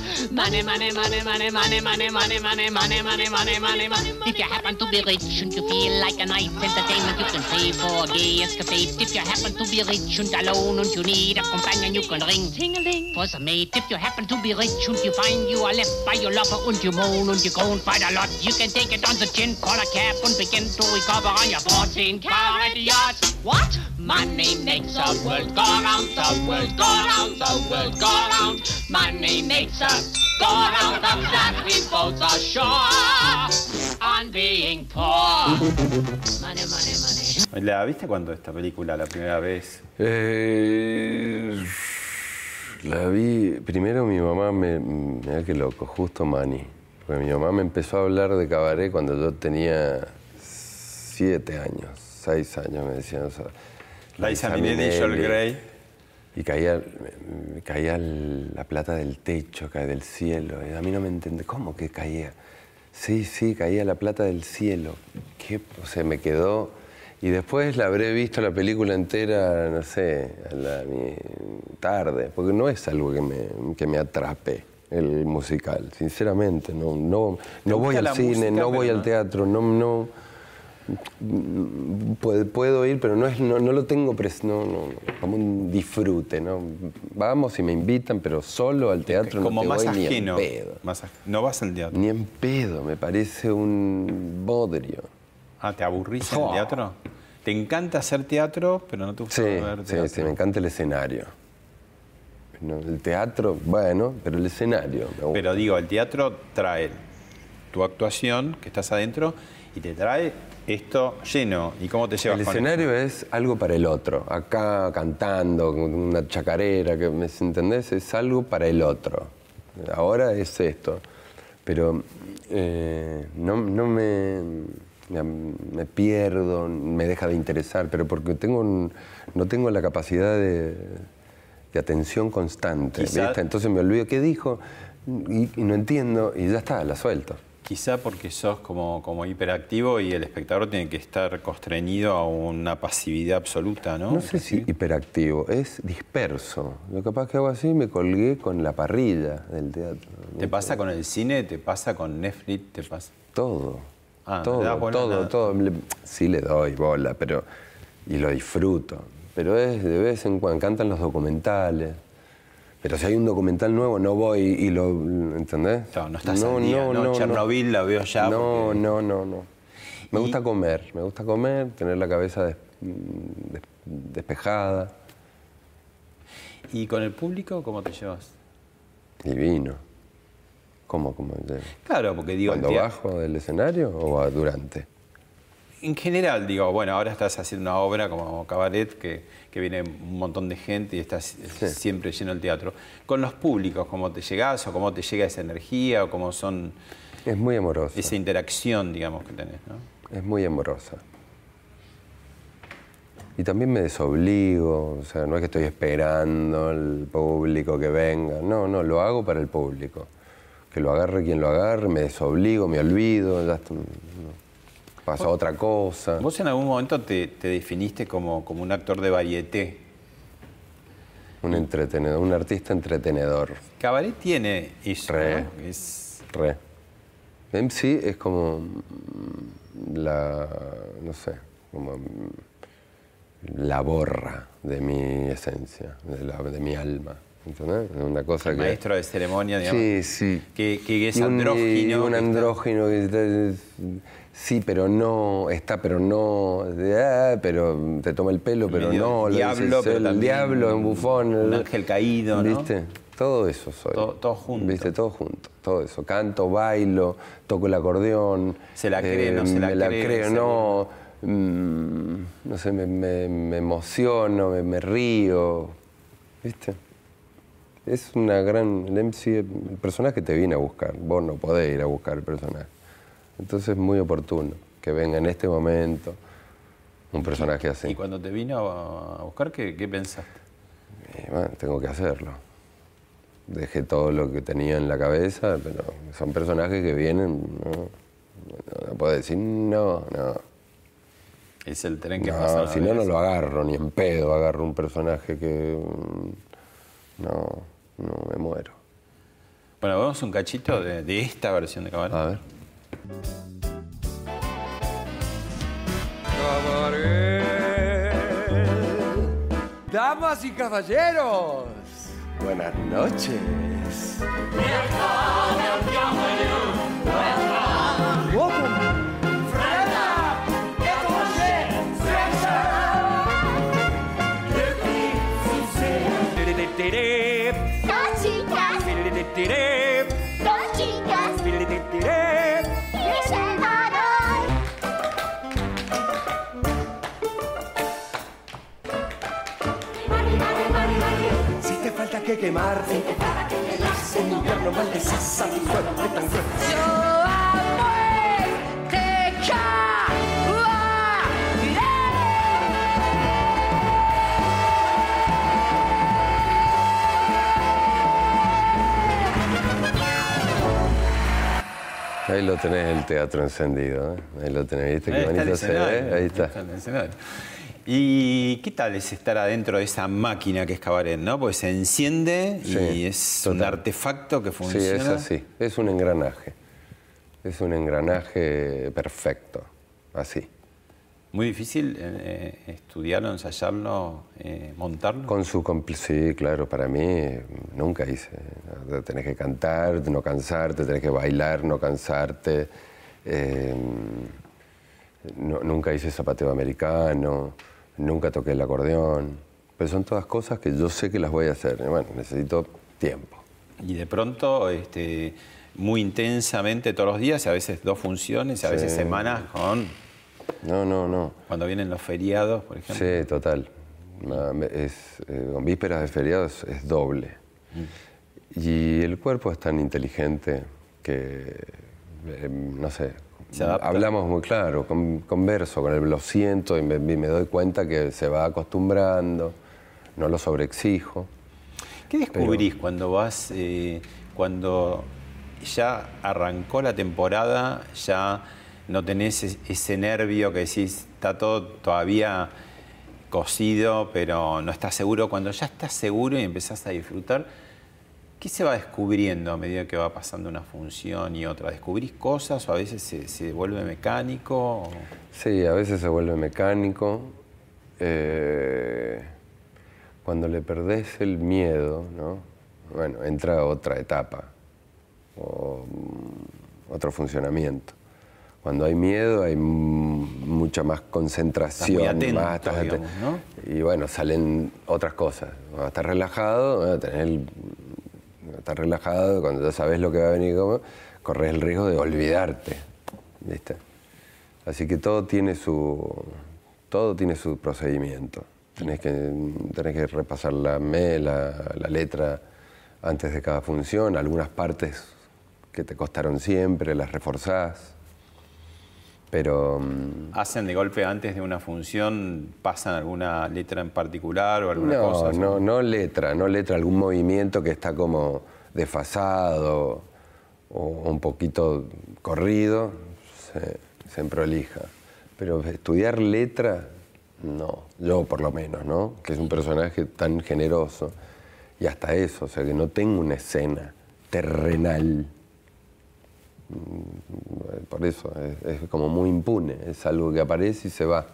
[SPEAKER 13] Money, money, money, money, money, money, money, money, money, money, money, money, money. If you happen to be rich and you feel like a nice entertainment, you can pay for a gay escapade. If you happen to be rich and alone and you need a companion, you can ring ting-a-ling for some mate. If you happen to be rich and you find you are left by your lover and you moan and you groan quite a lot, you can take it on the chin, call a cab and begin to recover on your 14 carat yacht. What? Money makes the world go round, the world go round, the world go round. Money makes us go round, of that we both are sure on being poor. Money, money, money.
[SPEAKER 1] ¿La viste cuando esta película la primera vez?
[SPEAKER 2] Eh, la vi. Primero mi mamá me. Mira qué loco, justo Mani. Porque mi mamá me empezó a hablar de cabaret cuando yo tenía siete años, seis años, me decían. o sea,
[SPEAKER 1] Liza Minnelli y Joel Grey.
[SPEAKER 2] Y caía, caía la plata del techo, caía del cielo. Y a mí no me entendía. ¿Cómo que caía? Sí, sí, caía la plata del cielo. ¿Qué? O sea, me quedó. Y después la habré visto la película entera, no sé, a la mi- tarde, porque no es algo que me, que me atrape el musical, sinceramente. No, no, no voy al cine,
[SPEAKER 1] música,
[SPEAKER 2] no voy al teatro, no, no, puedo, ir, pero no, es, no, no lo tengo pres- no, como un disfrute, ¿no? Vamos y me invitan, pero solo al teatro
[SPEAKER 1] Como
[SPEAKER 2] no te
[SPEAKER 1] más
[SPEAKER 2] voy ni en
[SPEAKER 1] ajeno.
[SPEAKER 2] pedo.
[SPEAKER 1] Más no vas al teatro.
[SPEAKER 2] Ni en pedo, me parece un bodrio.
[SPEAKER 1] Ah, ¿te aburrís en el
[SPEAKER 2] Oh.
[SPEAKER 1] teatro? ¿Te encanta hacer teatro, pero no te gusta
[SPEAKER 2] Sí,
[SPEAKER 1] ver
[SPEAKER 2] sí,
[SPEAKER 1] teatro?
[SPEAKER 2] sí, me encanta el escenario. No, el teatro, bueno, pero el escenario. me gusta.
[SPEAKER 1] Pero digo, el teatro trae tu actuación, que estás adentro, y te trae esto lleno. ¿Y cómo te llevas
[SPEAKER 2] El
[SPEAKER 1] con
[SPEAKER 2] escenario es algo para el otro. Acá cantando, con una chacarera, que, ¿me entendés? Es algo para el otro. Ahora es esto. Pero eh, no, no me, me, me pierdo, me deja de interesar, pero porque tengo un- no tengo la capacidad de, de atención constante. Entonces me olvido qué dijo y, y no entiendo y ya está, la suelto.
[SPEAKER 1] Quizá porque sos como, como hiperactivo y el espectador tiene que estar constreñido a una pasividad absoluta, ¿no?
[SPEAKER 2] No sé si hiperactivo, es disperso. Lo capaz que hago así me colgué con la parrilla del teatro.
[SPEAKER 1] ¿Te pasa con el cine? ¿Te pasa con Netflix? ¿Te pasa?
[SPEAKER 2] Todo.
[SPEAKER 1] Ah, ¿no le
[SPEAKER 2] todo, todo,
[SPEAKER 1] nada?
[SPEAKER 2] todo. Sí le doy bola, pero. y lo disfruto. Pero es de vez en cuando. Cantan los documentales. Pero si hay un documental nuevo, no voy y lo. ¿Entendés?
[SPEAKER 1] No, no estás al día, ¿no? Chernobyl la veo ya
[SPEAKER 2] No, no, no, no. Me gusta comer, me gusta comer, tener la cabeza des- des- despejada,
[SPEAKER 1] ¿Y con el público cómo te llevas?
[SPEAKER 2] divino. ¿Cómo? cómo
[SPEAKER 1] Claro, porque digo,
[SPEAKER 2] ¿Cuando bajo del escenario o durante?
[SPEAKER 1] En general, digo, bueno, ahora estás haciendo una obra como Cabaret, que, que viene un montón de gente y estás siempre lleno el teatro. Con los públicos, ¿cómo te llegás o cómo te llega esa energía o cómo son
[SPEAKER 2] Es muy amorosa.
[SPEAKER 1] esa interacción, digamos, que tenés, ¿no?
[SPEAKER 2] Es muy amorosa. Y también me desobligo, o sea, no es que estoy esperando al público que venga, no, no, lo hago para el público. Que lo agarre quien lo agarre, me desobligo, me olvido, ya está, no, pasa otra cosa.
[SPEAKER 1] Vos en algún momento te, te definiste como, como un actor de varieté.
[SPEAKER 2] Un entretenedor, un artista entretenedor.
[SPEAKER 1] Cabaret tiene eso,
[SPEAKER 2] Re.
[SPEAKER 1] ¿no? Es,
[SPEAKER 2] Re. MC es como mm, la, no sé, como mm, la borra de mi esencia, de, la- de mi alma. ¿Entendés? Una cosa
[SPEAKER 1] el
[SPEAKER 2] que...
[SPEAKER 1] maestro de ceremonia, digamos.
[SPEAKER 2] Sí, sí.
[SPEAKER 1] Que, que es
[SPEAKER 2] Y un-
[SPEAKER 1] andrógino.
[SPEAKER 2] y un
[SPEAKER 1] que está-
[SPEAKER 2] andrógino que está- sí, pero no, está, pero no, ah, pero te toma el pelo, pero no, lo
[SPEAKER 1] diablo,
[SPEAKER 2] dices
[SPEAKER 1] pero
[SPEAKER 2] el
[SPEAKER 1] también
[SPEAKER 2] diablo, un bufón.
[SPEAKER 1] un
[SPEAKER 2] el-
[SPEAKER 1] ángel caído, ¿no?
[SPEAKER 2] ¿Viste? Todo eso soy.
[SPEAKER 1] Todo- todo junto.
[SPEAKER 2] ¿Viste? Todo junto, todo eso. Canto, bailo, toco el acordeón.
[SPEAKER 1] Se la cree, no se la
[SPEAKER 2] me la creo, no. mm, no sé, me, me- me emociono, me, me río. ¿Viste? Es una gran. El MC, el personaje te viene a buscar. Vos no podés ir a buscar el personaje. Entonces es muy oportuno que venga en este momento un personaje así.
[SPEAKER 1] Y cuando te vino a buscar, ¿qué, qué pensaste?
[SPEAKER 2] Bueno, tengo que hacerlo. Dejé todo lo que tenía en la cabeza, pero son personajes que vienen, no, no puedo decir no, no.
[SPEAKER 1] Es el tren que pasa.
[SPEAKER 2] No,
[SPEAKER 1] una
[SPEAKER 2] si no, no lo agarro, ni en pedo agarro un personaje que... No, no, me muero.
[SPEAKER 1] Bueno, vemos un cachito de, de esta versión de Cabaret.
[SPEAKER 2] A ver.
[SPEAKER 14] Damas y caballeros, buenas noches.
[SPEAKER 9] Chicas, dos chicas, que se amaron.
[SPEAKER 14] Si te falta que quemarte, en invierno maldecís a mi tan.
[SPEAKER 2] Ahí lo tenés el teatro encendido, ¿eh? Ahí lo tenés, ¿viste?
[SPEAKER 1] Ahí
[SPEAKER 2] Qué bonito se ve. Ahí está.
[SPEAKER 1] ¿Y qué tal es estar adentro de esa máquina que es Cabaret, no? Porque se enciende y
[SPEAKER 2] Sí,
[SPEAKER 1] es un artefacto que
[SPEAKER 2] Sí,
[SPEAKER 1] funciona.
[SPEAKER 2] es así. Es un engranaje. Es un engranaje perfecto. Así.
[SPEAKER 1] Muy difícil eh, estudiarlo, ensayarlo, eh, montarlo.
[SPEAKER 2] Con su sí, claro, para mí eh, nunca hice. Tenés que cantar, no cansarte, tenés que bailar, no cansarte. Eh, no- nunca hice zapateo americano, nunca toqué el acordeón. Pero son todas cosas que yo sé que las voy a hacer. Bueno, necesito tiempo.
[SPEAKER 1] Y de pronto, este, muy intensamente todos los días, a veces dos funciones, a
[SPEAKER 2] Sí.
[SPEAKER 1] veces semanas con...
[SPEAKER 2] No, no, no.
[SPEAKER 1] Cuando vienen los feriados, por ejemplo.
[SPEAKER 2] Sí, total. Es, eh, con vísperas de feriados es doble. Y el cuerpo es tan inteligente que, eh, no sé, hablamos muy claro, con- converso con él, lo siento y me, y me doy cuenta que se va acostumbrando, no lo sobreexijo.
[SPEAKER 1] ¿Qué descubrís cuando vas, eh, cuando ya arrancó la temporada, ya no tenés es- ese nervio que decís, está todo todavía cocido, pero no estás seguro? Cuando ya estás seguro y empezás a disfrutar, ¿qué se va descubriendo a medida que va pasando una función y otra? ¿Descubrís cosas o a veces se, se vuelve mecánico?
[SPEAKER 2] Sí, a veces se vuelve mecánico. eh, cuando le perdés el miedo, ¿no? Bueno, entra otra etapa, o, mm, otro funcionamiento. Cuando hay miedo hay mucha más concentración.
[SPEAKER 1] Atento,
[SPEAKER 2] más, estás
[SPEAKER 1] digamos, ¿no?
[SPEAKER 2] Y bueno, salen otras cosas. Cuando estás relajado, bueno, tenés estás relajado, cuando ya sabes lo que va a venir, cómo, corres el riesgo de olvidarte. ¿viste? Así que todo tiene su, todo tiene su procedimiento. Tenés que, tenés que repasar la, me, la, la letra antes de cada función, algunas partes que te costaron siempre, las reforzás. Pero mm,
[SPEAKER 1] ¿Hacen de golpe antes de una función, pasan alguna letra en particular o alguna
[SPEAKER 2] no,
[SPEAKER 1] cosa?
[SPEAKER 2] no, no letra, no letra, algún movimiento que está como desfasado o un poquito corrido, se, se prolija. Pero estudiar letra, no, yo por lo menos, ¿no? Que es un personaje tan generoso. Y hasta eso, o sea, que no tengo una escena terrenal. Mm, Por eso, es, es como muy impune, es algo que aparece y se va.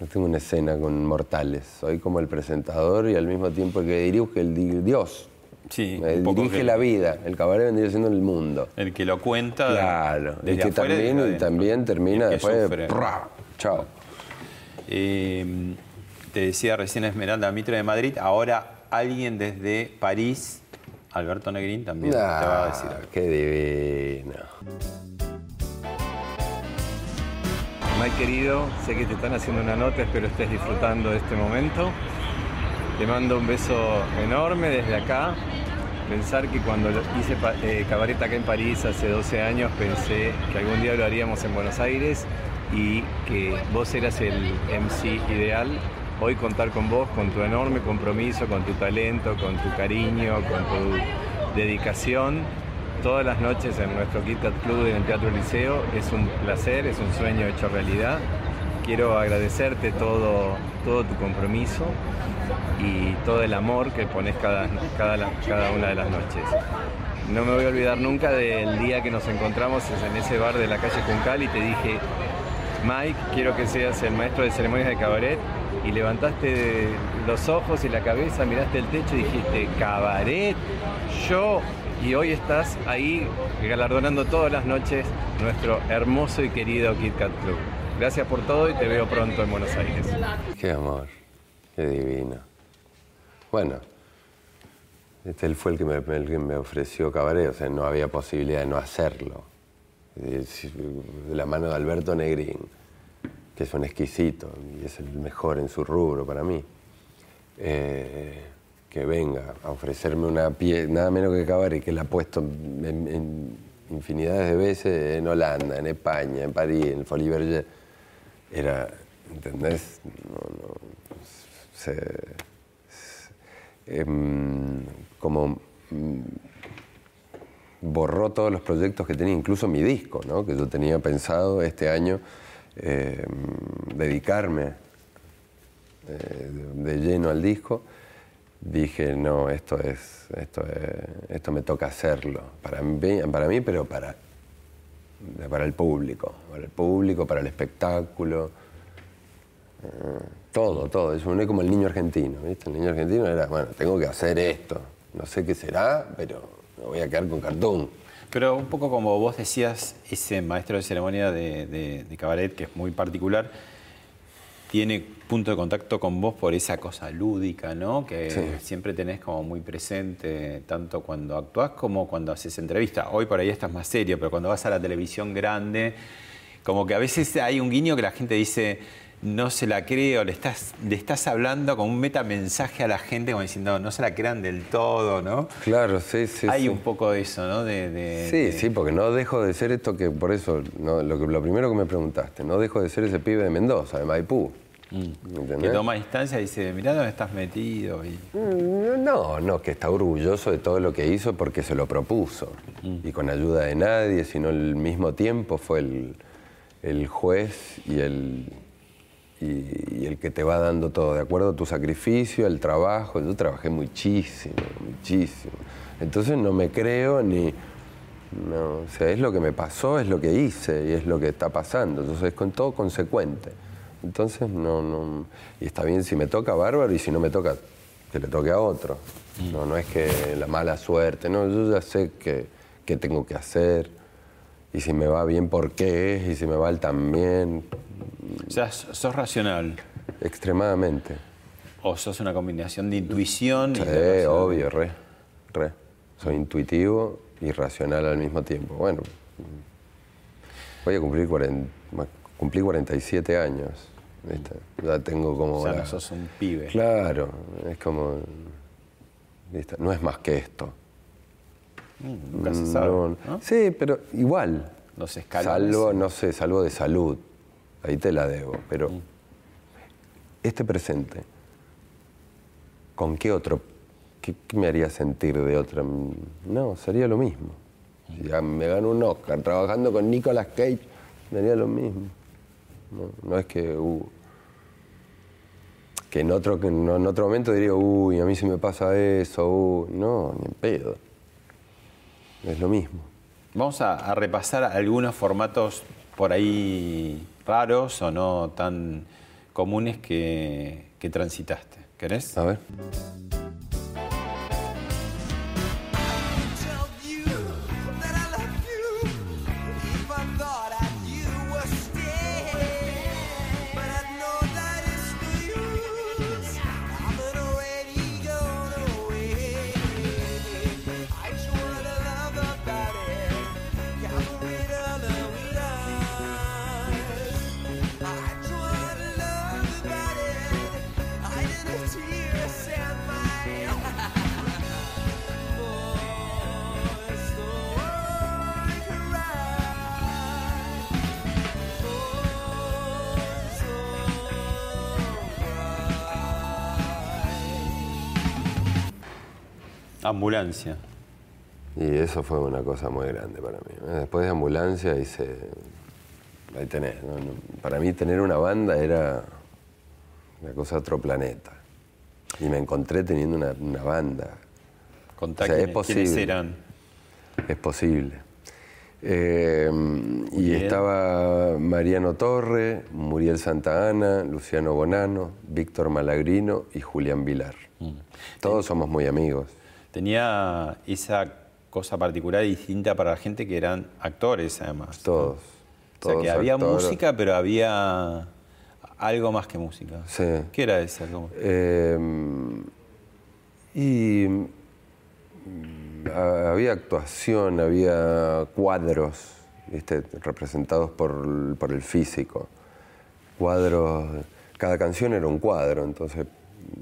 [SPEAKER 2] No tengo una escena con mortales, soy como el presentador y al mismo tiempo el que dirige el di- Dios.
[SPEAKER 1] Sí,
[SPEAKER 2] dirige
[SPEAKER 1] que-
[SPEAKER 2] la vida, el cabaret vendría siendo el mundo.
[SPEAKER 1] El que lo cuenta.
[SPEAKER 2] Claro,
[SPEAKER 1] desde
[SPEAKER 2] que
[SPEAKER 1] afuera y
[SPEAKER 2] también,
[SPEAKER 1] desde
[SPEAKER 2] también termina
[SPEAKER 1] El que
[SPEAKER 2] después
[SPEAKER 1] sufre.
[SPEAKER 2] de... ¡prá! Chao.
[SPEAKER 1] Eh, te decía recién Esmeralda Mitre de Madrid, ahora alguien desde París, Alberto Negrín, también te va a decir algo.
[SPEAKER 2] Qué divino.
[SPEAKER 15] Mike querido, sé que te están haciendo una nota, espero estés disfrutando de este momento. Te mando un beso enorme desde acá. Pensar que cuando hice eh, cabaret acá en París hace 12 años pensé que algún día lo haríamos en Buenos Aires y que vos eras el MC ideal. Hoy contar con vos, con tu enorme compromiso, con tu talento, con tu cariño, con tu dedicación, todas las noches en nuestro Kit Kat Club en el Teatro Liceo es un placer, es un sueño hecho realidad. Quiero agradecerte todo, todo tu compromiso y todo el amor que pones cada, cada, una de las noches. No me voy a olvidar nunca del día que nos encontramos en ese bar de la calle Juncal y te dije, Mike, quiero que seas el maestro de ceremonias de cabaret. Y levantaste los ojos y la cabeza, miraste el techo y dijiste, cabaret, yo. Y hoy estás ahí galardonando todas las noches nuestro hermoso y querido Kit Kat Club. Gracias por todo y te veo pronto en Buenos Aires.
[SPEAKER 2] Qué amor, qué divino. Bueno, este fue el que, me, que me ofreció cabaret, o sea, no había posibilidad de no hacerlo. De la mano de Alberto Negrín, que es un exquisito y es el mejor en su rubro para mí. Eh, que venga a ofrecerme una pie, nada menos que cabaret, que la ha puesto en, en infinidades de veces en Holanda, en España, en París, en Folie Berger. Era, ¿entendés? No, no, se, se- em, como mm, borró todos los proyectos que tenía, incluso mi disco, ¿no? que yo tenía pensado este año eh, dedicarme de, lleno al disco. Dije, no, esto es, esto es- esto me toca hacerlo, para mí, para mí pero para, para el público, para el público, para el espectáculo. Eh, todo, todo. Es uno como el niño argentino, ¿viste? El niño argentino era, bueno, tengo que hacer esto. No sé qué será, pero me voy a quedar con cartón.
[SPEAKER 1] Pero un poco como vos decías, ese maestro de ceremonia de, de- de cabaret, que es muy particular, tiene punto de contacto con vos por esa cosa lúdica, ¿no? Que
[SPEAKER 2] Sí.
[SPEAKER 1] siempre tenés como muy presente, tanto cuando actuás como cuando haces entrevistas. Hoy por ahí estás más serio, pero cuando vas a la televisión grande, como que a veces hay un guiño que la gente dice, no se la cree, o le estás, le estás hablando con un metamensaje a la gente, como diciendo, no se la crean del todo, ¿no?
[SPEAKER 2] Claro, sí, sí.
[SPEAKER 1] hay
[SPEAKER 2] sí.
[SPEAKER 1] un poco de eso, ¿no? De, de-
[SPEAKER 2] Sí,
[SPEAKER 1] de-
[SPEAKER 2] sí, porque no dejo de ser esto que, por eso, no, lo, que, lo primero que me preguntaste, no dejo de ser ese pibe de Mendoza, de Maipú.
[SPEAKER 1] que
[SPEAKER 2] ¿entendés?
[SPEAKER 1] toma distancia y dice, mirá dónde estás metido. Y...
[SPEAKER 2] Mm, No, no, que está orgulloso de todo lo que hizo porque se lo propuso. Y con ayuda de nadie, sino al mismo tiempo fue el, el juez y el, y, el que te va dando todo, de acuerdo a tu sacrificio, el trabajo. Yo trabajé muchísimo, muchísimo. Entonces no me creo ni... No, o sea, es lo que me pasó, es lo que hice y es lo que está pasando. Entonces es con todo consecuente. Entonces no, no. Y está bien si me toca, bárbaro, y si no me toca, que le toque a otro. No, no es que la mala suerte, no, yo ya sé que, que tengo que hacer Y si me va bien, ¿por qué es? Y si me va mal también.
[SPEAKER 1] O sea, sos racional.
[SPEAKER 2] Extremadamente.
[SPEAKER 1] ¿O sos una combinación de intuición y
[SPEAKER 2] Sí,
[SPEAKER 1] de razón?
[SPEAKER 2] obvio, re. Re. Soy intuitivo y racional al mismo tiempo. Bueno, voy a cumplir 40, ma- cumplí 47 años. ¿viste? Ya tengo como.
[SPEAKER 1] O sea,
[SPEAKER 2] la-
[SPEAKER 1] no sos un pibe.
[SPEAKER 2] Claro, es como. ¿viste? No es más que esto.
[SPEAKER 1] Mm, Nunca se sabe.
[SPEAKER 2] No,
[SPEAKER 1] ¿no?
[SPEAKER 2] Sí, pero igual.
[SPEAKER 1] Los escalones.
[SPEAKER 2] Salvo, no sé, salvo de salud. Ahí te la debo. Pero
[SPEAKER 1] Mm.
[SPEAKER 2] este presente, ¿con qué otro? ¿Qué, qué me haría sentir de otra? No, sería lo mismo. Si ya me gano un Oscar trabajando con Nicolas Cage, me haría lo mismo. No, no es que. uh, que en otro, que en otro momento diría, uy, a mí se me pasa eso, uh". no, ni en pedo. Es lo mismo.
[SPEAKER 1] Vamos a, a repasar algunos formatos por ahí raros o no tan comunes que, que transitaste. ¿Querés?
[SPEAKER 2] A ver.
[SPEAKER 1] Ambulancia.
[SPEAKER 2] Y eso fue una cosa muy grande para mí. Después de ambulancia hice. Ahí tenés. Para mí tener una banda era una cosa de otro planeta. Y me encontré teniendo una, una banda.
[SPEAKER 1] Contá
[SPEAKER 2] O sea, es
[SPEAKER 1] quiénes- quiénes
[SPEAKER 2] posible.
[SPEAKER 1] eran.
[SPEAKER 2] Es posible. Eh, y
[SPEAKER 1] bien.
[SPEAKER 2] estaba Mariano Torre, Muriel Santa Ana, Luciano Bonano, Víctor Malagrino y Julián Vilar.
[SPEAKER 1] Mm.
[SPEAKER 2] Todos somos muy amigos.
[SPEAKER 1] Tenía esa cosa particular y distinta para la gente que eran actores, además.
[SPEAKER 2] Todos.
[SPEAKER 1] O sea,
[SPEAKER 2] todos
[SPEAKER 1] que había
[SPEAKER 2] actores.
[SPEAKER 1] música, pero había algo más que música.
[SPEAKER 2] Sí.
[SPEAKER 1] ¿Qué era eso? ¿Cómo?
[SPEAKER 2] Eh, y mm, ha- había actuación, había cuadros, ¿viste? representados por, por el físico. Cuadros, cada canción era un cuadro, entonces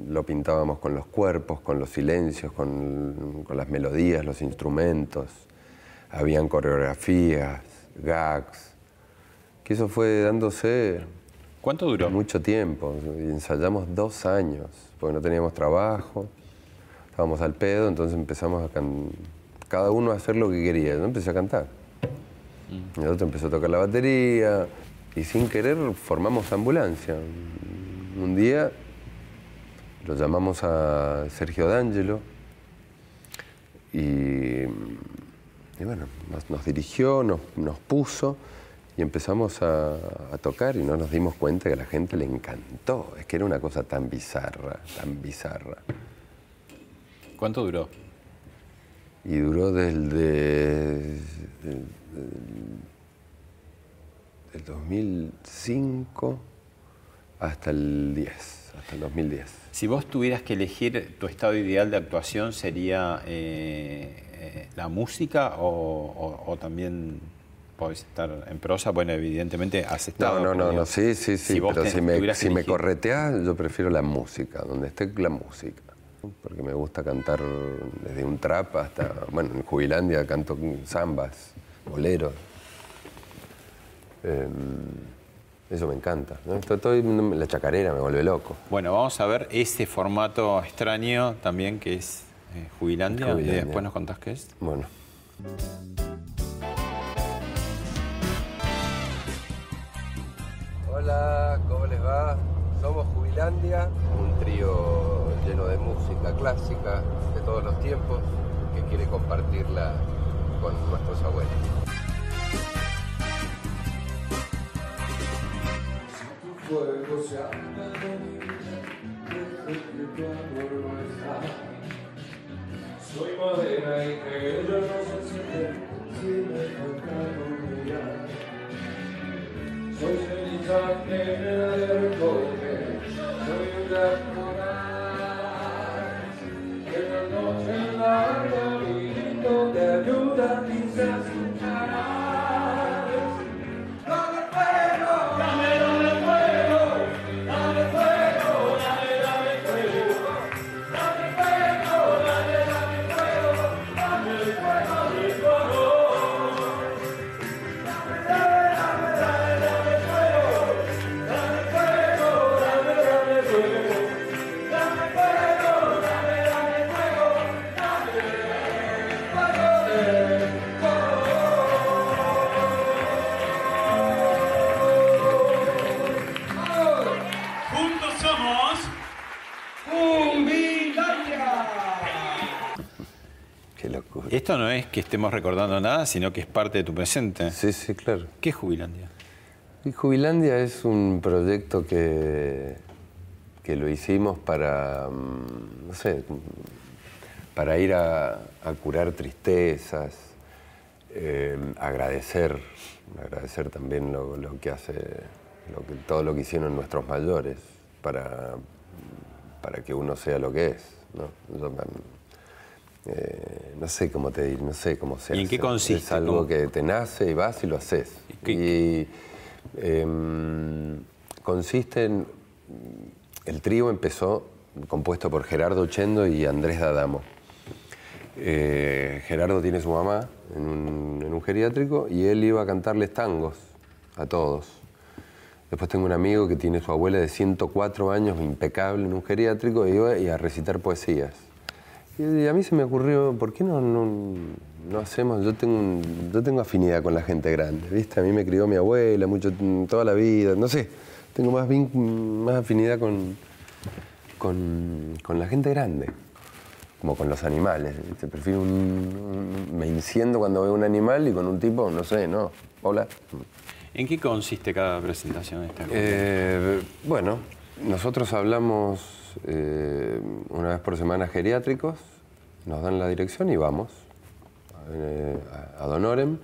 [SPEAKER 2] lo pintábamos con los cuerpos, con los silencios, con, con las melodías, los instrumentos. Habían coreografías, gags, que eso fue dándose
[SPEAKER 1] ¿Cuánto duró?
[SPEAKER 2] mucho tiempo. Ensayamos dos años, porque no teníamos trabajo, estábamos al pedo, entonces empezamos a can- cada uno a hacer lo que quería. Yo empecé a cantar.
[SPEAKER 1] Mm.
[SPEAKER 2] El otro empezó a tocar la batería y sin querer formamos ambulancia. Un día lo llamamos a Sergio D'Angelo y, y bueno, nos, nos dirigió, nos, nos puso y empezamos a, a tocar y no nos dimos cuenta que a la gente le encantó. Es que era una cosa tan bizarra, tan bizarra.
[SPEAKER 1] ¿Cuánto duró?
[SPEAKER 2] Y duró desde del, del 2005 hasta el 10, hasta el 2010.
[SPEAKER 1] Si vos tuvieras que elegir tu estado ideal de actuación, ¿sería eh, eh, la música o, o- o también podés estar en prosa? Bueno, evidentemente has estado.
[SPEAKER 2] No, no, no, no, sí, sí, sí,
[SPEAKER 1] si
[SPEAKER 2] pero si me, si me correteás, yo prefiero la música, donde esté la música. Porque me gusta cantar desde un trap hasta, bueno, en Jubilandia canto zambas, boleros. Eh, eso me encanta. ¿no? Estoy- estoy- la chacarera me vuelve loco.
[SPEAKER 1] Bueno, vamos a ver ese formato extraño también que es eh, Jubilandia, y
[SPEAKER 2] Jubilandia.
[SPEAKER 1] después nos contás qué es.
[SPEAKER 2] Bueno. Hola, ¿cómo les va? Somos Jubilandia, un trío lleno de música clásica de todos los tiempos que quiere compartirla con nuestros abuelos.
[SPEAKER 14] Fuego se anda desde que tu amor no está. Soy madera y que ella no se enciende, si me falta mirar. Soy ceniza que me recoge, soy una que
[SPEAKER 1] estemos recordando nada, sino que es parte de tu presente.
[SPEAKER 2] Sí, sí, claro.
[SPEAKER 1] ¿Qué es Jubilandia?
[SPEAKER 2] Y Jubilandia es un proyecto que, que lo hicimos para, mm, no sé, para ir a, a curar tristezas, eh, agradecer, agradecer también lo, lo que hace, lo que, todo lo que hicieron nuestros mayores para, para que uno sea lo que es. ¿no? Yo, eh, no sé cómo te dir- no sé cómo se
[SPEAKER 1] ¿Y en qué consiste?
[SPEAKER 2] Es algo
[SPEAKER 1] ¿Cómo?
[SPEAKER 2] que te nace y vas y lo haces. Y em, consiste en. El trío empezó compuesto por Gerardo Chendo y Andrés D'Adamo. Eh, Gerardo tiene su mamá en un, en un geriátrico y él iba a cantarles tangos a todos. Después tengo un amigo que tiene su abuela de 104 años, impecable en un geriátrico, y iba y a recitar poesías. Y a mí se me ocurrió, ¿por qué no, no, no hacemos? Yo tengo, un- yo tengo afinidad con la gente grande, ¿viste? A mí me crió mi abuela mucho, toda la vida, no sé. Tengo más, más afinidad con, con, con la gente grande, como con los animales. ¿viste? Prefiero un, un- Me enciendo cuando veo un animal y con un tipo, no sé, no. Hola.
[SPEAKER 1] ¿En qué consiste cada presentación de esta
[SPEAKER 2] Eh, bueno, nosotros hablamos eh, una vez por semana geriátricos, nos dan la dirección y vamos eh, a, a Donorem,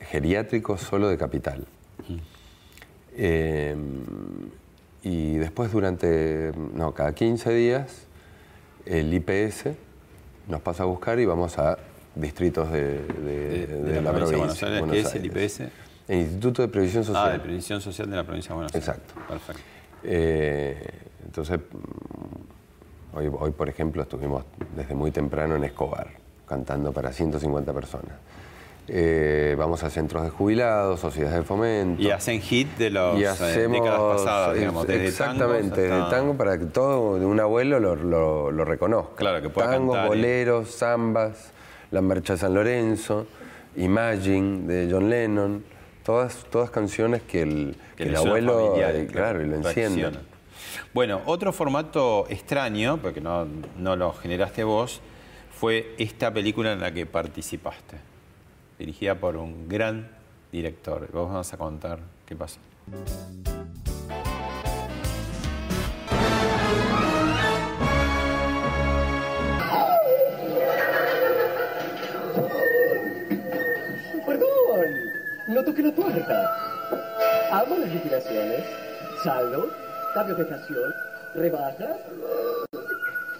[SPEAKER 2] geriátricos solo de capital. Eh, y después durante, no, cada 15 días, el IPS nos pasa a buscar y vamos a distritos de, de- de la, provincia.
[SPEAKER 1] de Buenos Aires.
[SPEAKER 2] Buenos
[SPEAKER 1] ¿Qué es el. IPS?
[SPEAKER 2] El Instituto de Previsión Social.
[SPEAKER 1] Ah, de Previsión Social de la provincia de Buenos Aires.
[SPEAKER 2] Exacto.
[SPEAKER 1] Perfecto.
[SPEAKER 2] Eh, entonces, mm, hoy, hoy, por ejemplo, estuvimos desde muy temprano en Escobar, cantando para 150 personas. Eh, vamos a centros de jubilados, sociedades de fomento.
[SPEAKER 1] Y hacen hit de las
[SPEAKER 2] Y
[SPEAKER 1] eh,
[SPEAKER 2] hacemos,
[SPEAKER 1] décadas pasadas, digamos, desde
[SPEAKER 2] exactamente, desde
[SPEAKER 1] hasta-
[SPEAKER 2] tango para que todo un abuelo lo, lo- lo reconozca.
[SPEAKER 1] Claro, que pueda
[SPEAKER 2] Tangos,
[SPEAKER 1] cantar
[SPEAKER 2] boleros, zambas, La Marcha de San Lorenzo, Imagine de John Lennon, todas, todas canciones que el,
[SPEAKER 1] que
[SPEAKER 2] que el
[SPEAKER 1] le suena
[SPEAKER 2] abuelo,
[SPEAKER 1] familiar,
[SPEAKER 2] eh, claro, y lo enciende.
[SPEAKER 1] Bueno, otro formato extraño, porque no, no lo generaste vos, fue esta película en la que participaste, dirigida por un gran director. Vos vamos a contar qué pasó.
[SPEAKER 16] Perdón, no toque la puerta. Amo las liquidaciones, saldo, cambios de estación, rebajas.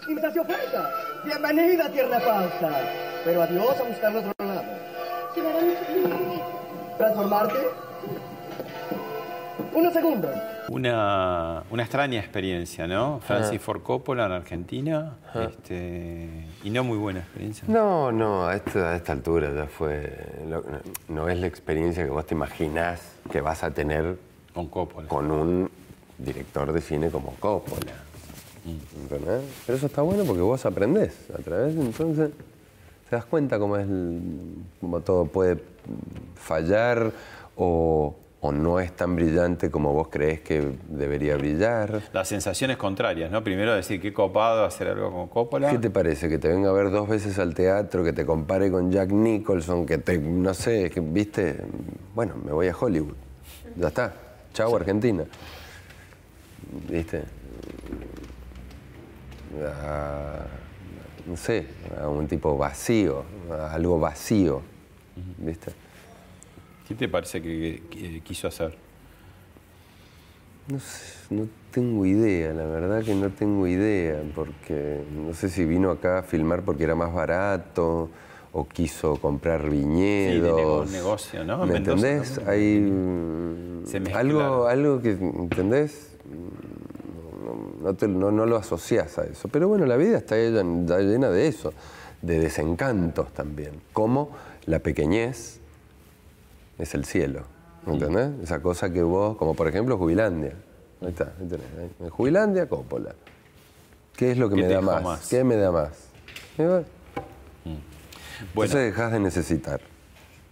[SPEAKER 16] Invitación oferta. Bienvenida, tierna pausa. Pero adiós a buscar otro lado. ¿Transformarte? Unos segundos.
[SPEAKER 1] Una, una extraña experiencia, ¿no? Francis
[SPEAKER 2] Ah.
[SPEAKER 1] Ford Coppola en Argentina,
[SPEAKER 2] Ah.
[SPEAKER 1] este, y no muy buena experiencia.
[SPEAKER 2] No, no, a esta, a esta altura ya fue. lo- no es la experiencia que vos te imaginás que vas a tener
[SPEAKER 1] con Coppola.
[SPEAKER 2] Con un director de cine como Coppola. ¿Entendés? Pero eso está bueno porque vos aprendés a través, entonces te das cuenta cómo es el- cómo todo puede fallar o, o no es tan brillante como vos crees que debería brillar.
[SPEAKER 1] Las sensaciones contrarias, ¿no? Primero decir qué copado hacer algo como Coppola.
[SPEAKER 2] ¿Qué te parece? Que te venga a ver dos veces al teatro, que te compare con Jack Nicholson, que te, no sé, que, viste, bueno, me voy a Hollywood. Ya está. Chau, Argentina. ¿Viste? A- no sé, a un tipo vacío, a algo vacío. ¿viste?
[SPEAKER 1] ¿Qué te parece que, que quiso hacer?
[SPEAKER 2] No sé, no tengo idea, la verdad que no tengo idea, porque no sé si vino acá a filmar porque era más barato o quiso comprar viñedos.
[SPEAKER 1] Sí, negocio, ¿no?
[SPEAKER 2] ¿Me
[SPEAKER 1] Mendoza,
[SPEAKER 2] entendés? Hay mm, algo, algo que, ¿entendés? No, no te- no- no lo asociás a eso. Pero bueno, la vida está llena, de eso, de desencantos también. Como la pequeñez es el cielo. ¿me ¿Entendés? Esa cosa que vos, como por ejemplo Jubilandia. Ahí está, ahí tenés. ahí. Jubilandia, Coppola. ¿Qué es lo que
[SPEAKER 1] ¿Qué
[SPEAKER 2] me da más? ¿Qué me da más? Bueno, Entonces dejas de necesitar.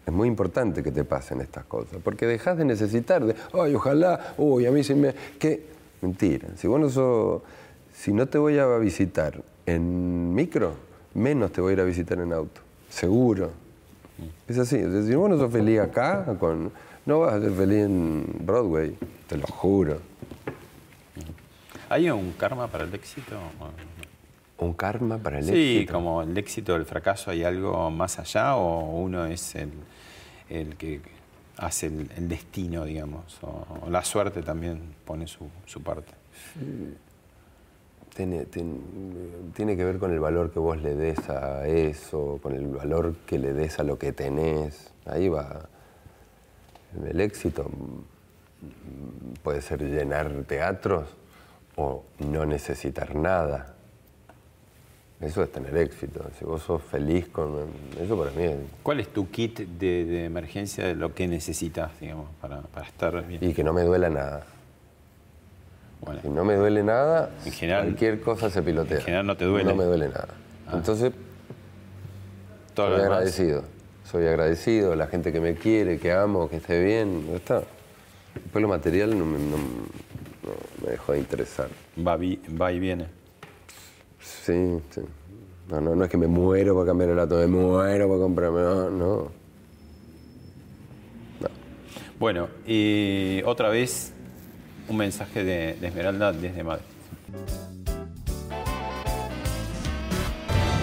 [SPEAKER 2] Es muy importante que te pasen estas cosas, porque dejas de necesitar, de, ay, ojalá, uy, a mí se me... ¿Qué? Mentira. Si vos no sos- si no te voy a visitar en micro, menos te voy a ir a visitar en auto. Seguro. Es así. Si vos no sos feliz acá, con, no vas a ser feliz en Broadway, te lo juro.
[SPEAKER 1] ¿hay un karma para el éxito?
[SPEAKER 2] ¿Un karma para el
[SPEAKER 1] sí,
[SPEAKER 2] éxito?
[SPEAKER 1] como el éxito o el fracaso, ¿hay algo más allá o uno es el, el que hace el, el destino, digamos? O, o la suerte también pone su, su parte.
[SPEAKER 2] Tiene, tiene- tiene que ver con el valor que vos le des a eso, con el valor que le des a lo que tenés. Ahí va. El éxito puede ser llenar teatros o no necesitar nada. Eso es tener éxito. Si vos sos feliz con eso, para mí es
[SPEAKER 1] ¿Cuál es tu kit de, de emergencia de lo que necesitas, digamos, para, para estar bien?
[SPEAKER 2] Y que no me duela nada.
[SPEAKER 1] Bueno.
[SPEAKER 2] Si no me duele nada,
[SPEAKER 1] En general-
[SPEAKER 2] cualquier cosa se pilotea.
[SPEAKER 1] en general no te duele.
[SPEAKER 2] No me duele nada.
[SPEAKER 1] Ah.
[SPEAKER 2] Entonces,
[SPEAKER 1] Todo
[SPEAKER 2] soy agradecido. Soy agradecido, la gente que me quiere, que amo, que esté bien, ya está. Después lo material no me, no- no me dejó de interesar.
[SPEAKER 1] Va, vi- va y viene.
[SPEAKER 2] Sí, sí. No, no, no es que me muero para cambiar el auto, me muero para comprarme. No, no.
[SPEAKER 1] Bueno, y otra vez un mensaje de, de Esmeralda desde Madrid.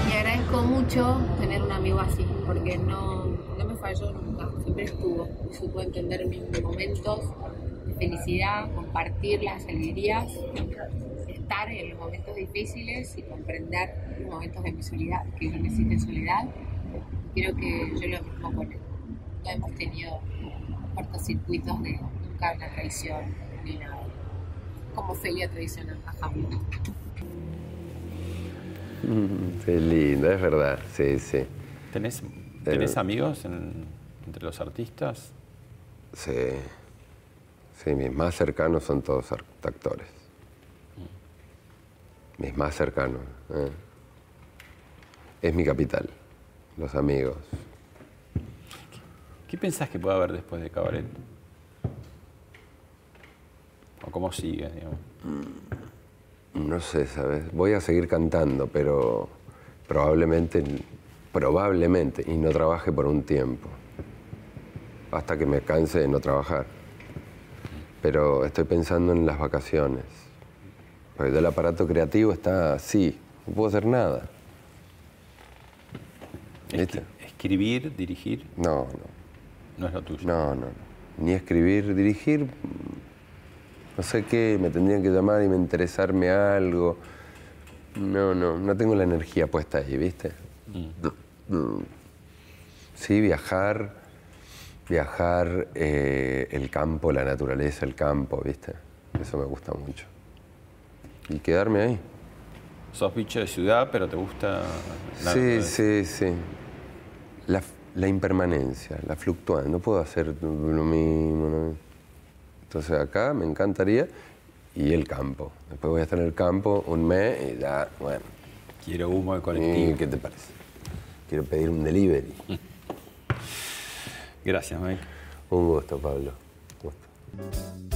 [SPEAKER 12] Me agradezco mucho tener un amigo así, porque no, no me falló nunca, siempre estuvo supo entender mis momentos de felicidad, compartir las alegrías, estar en los momentos difíciles y comprender los momentos de mi soledad, que yo necesite soledad. Creo que yo lo mismo con él. No hemos tenido cortocircuitos de nunca una traición ni nada. Como Felia traicionando a Javier.
[SPEAKER 2] Mm, Qué lindo, es verdad. Sí, sí.
[SPEAKER 1] ¿Tenés, tenés amigos en- entre los artistas?
[SPEAKER 2] Sí. Sí, mis más cercanos son todos actores. Mis más cercanos. ¿eh? Es mi capital, los amigos.
[SPEAKER 1] ¿Qué pensás que puede haber después de Cabaret? ¿O cómo sigue, digamos?
[SPEAKER 2] No sé, ¿sabes? Voy a seguir cantando, pero probablemente, probablemente, y no trabaje por un tiempo. Hasta que me canse de no trabajar. Pero estoy pensando en las vacaciones. Porque el aparato creativo está así, no puedo hacer nada. ¿Viste?
[SPEAKER 1] ¿Escribir, dirigir?
[SPEAKER 2] No, no.
[SPEAKER 1] No es lo tuyo.
[SPEAKER 2] No, no, no. Ni escribir, dirigir, no sé qué, me tendrían que llamar y me interesarme algo. No, no, no tengo la energía puesta ahí, ¿viste? Mm. Sí, viajar, viajar, eh, el campo, la naturaleza, el campo, ¿viste? Eso me gusta mucho. Y quedarme ahí.
[SPEAKER 1] Sos bicho de ciudad, pero te gusta... la
[SPEAKER 2] Sí, sí, sí. La, la impermanencia, la fluctuación. No puedo hacer lo mismo. ¿no? Entonces acá me encantaría y el campo. Después voy a estar en el campo un mes y ya, bueno.
[SPEAKER 1] Quiero humo de colectivo.
[SPEAKER 2] ¿Y ¿Qué te parece? Quiero pedir un delivery. *laughs*
[SPEAKER 1] Gracias, Mike.
[SPEAKER 2] Un gusto, Pablo. Gusto.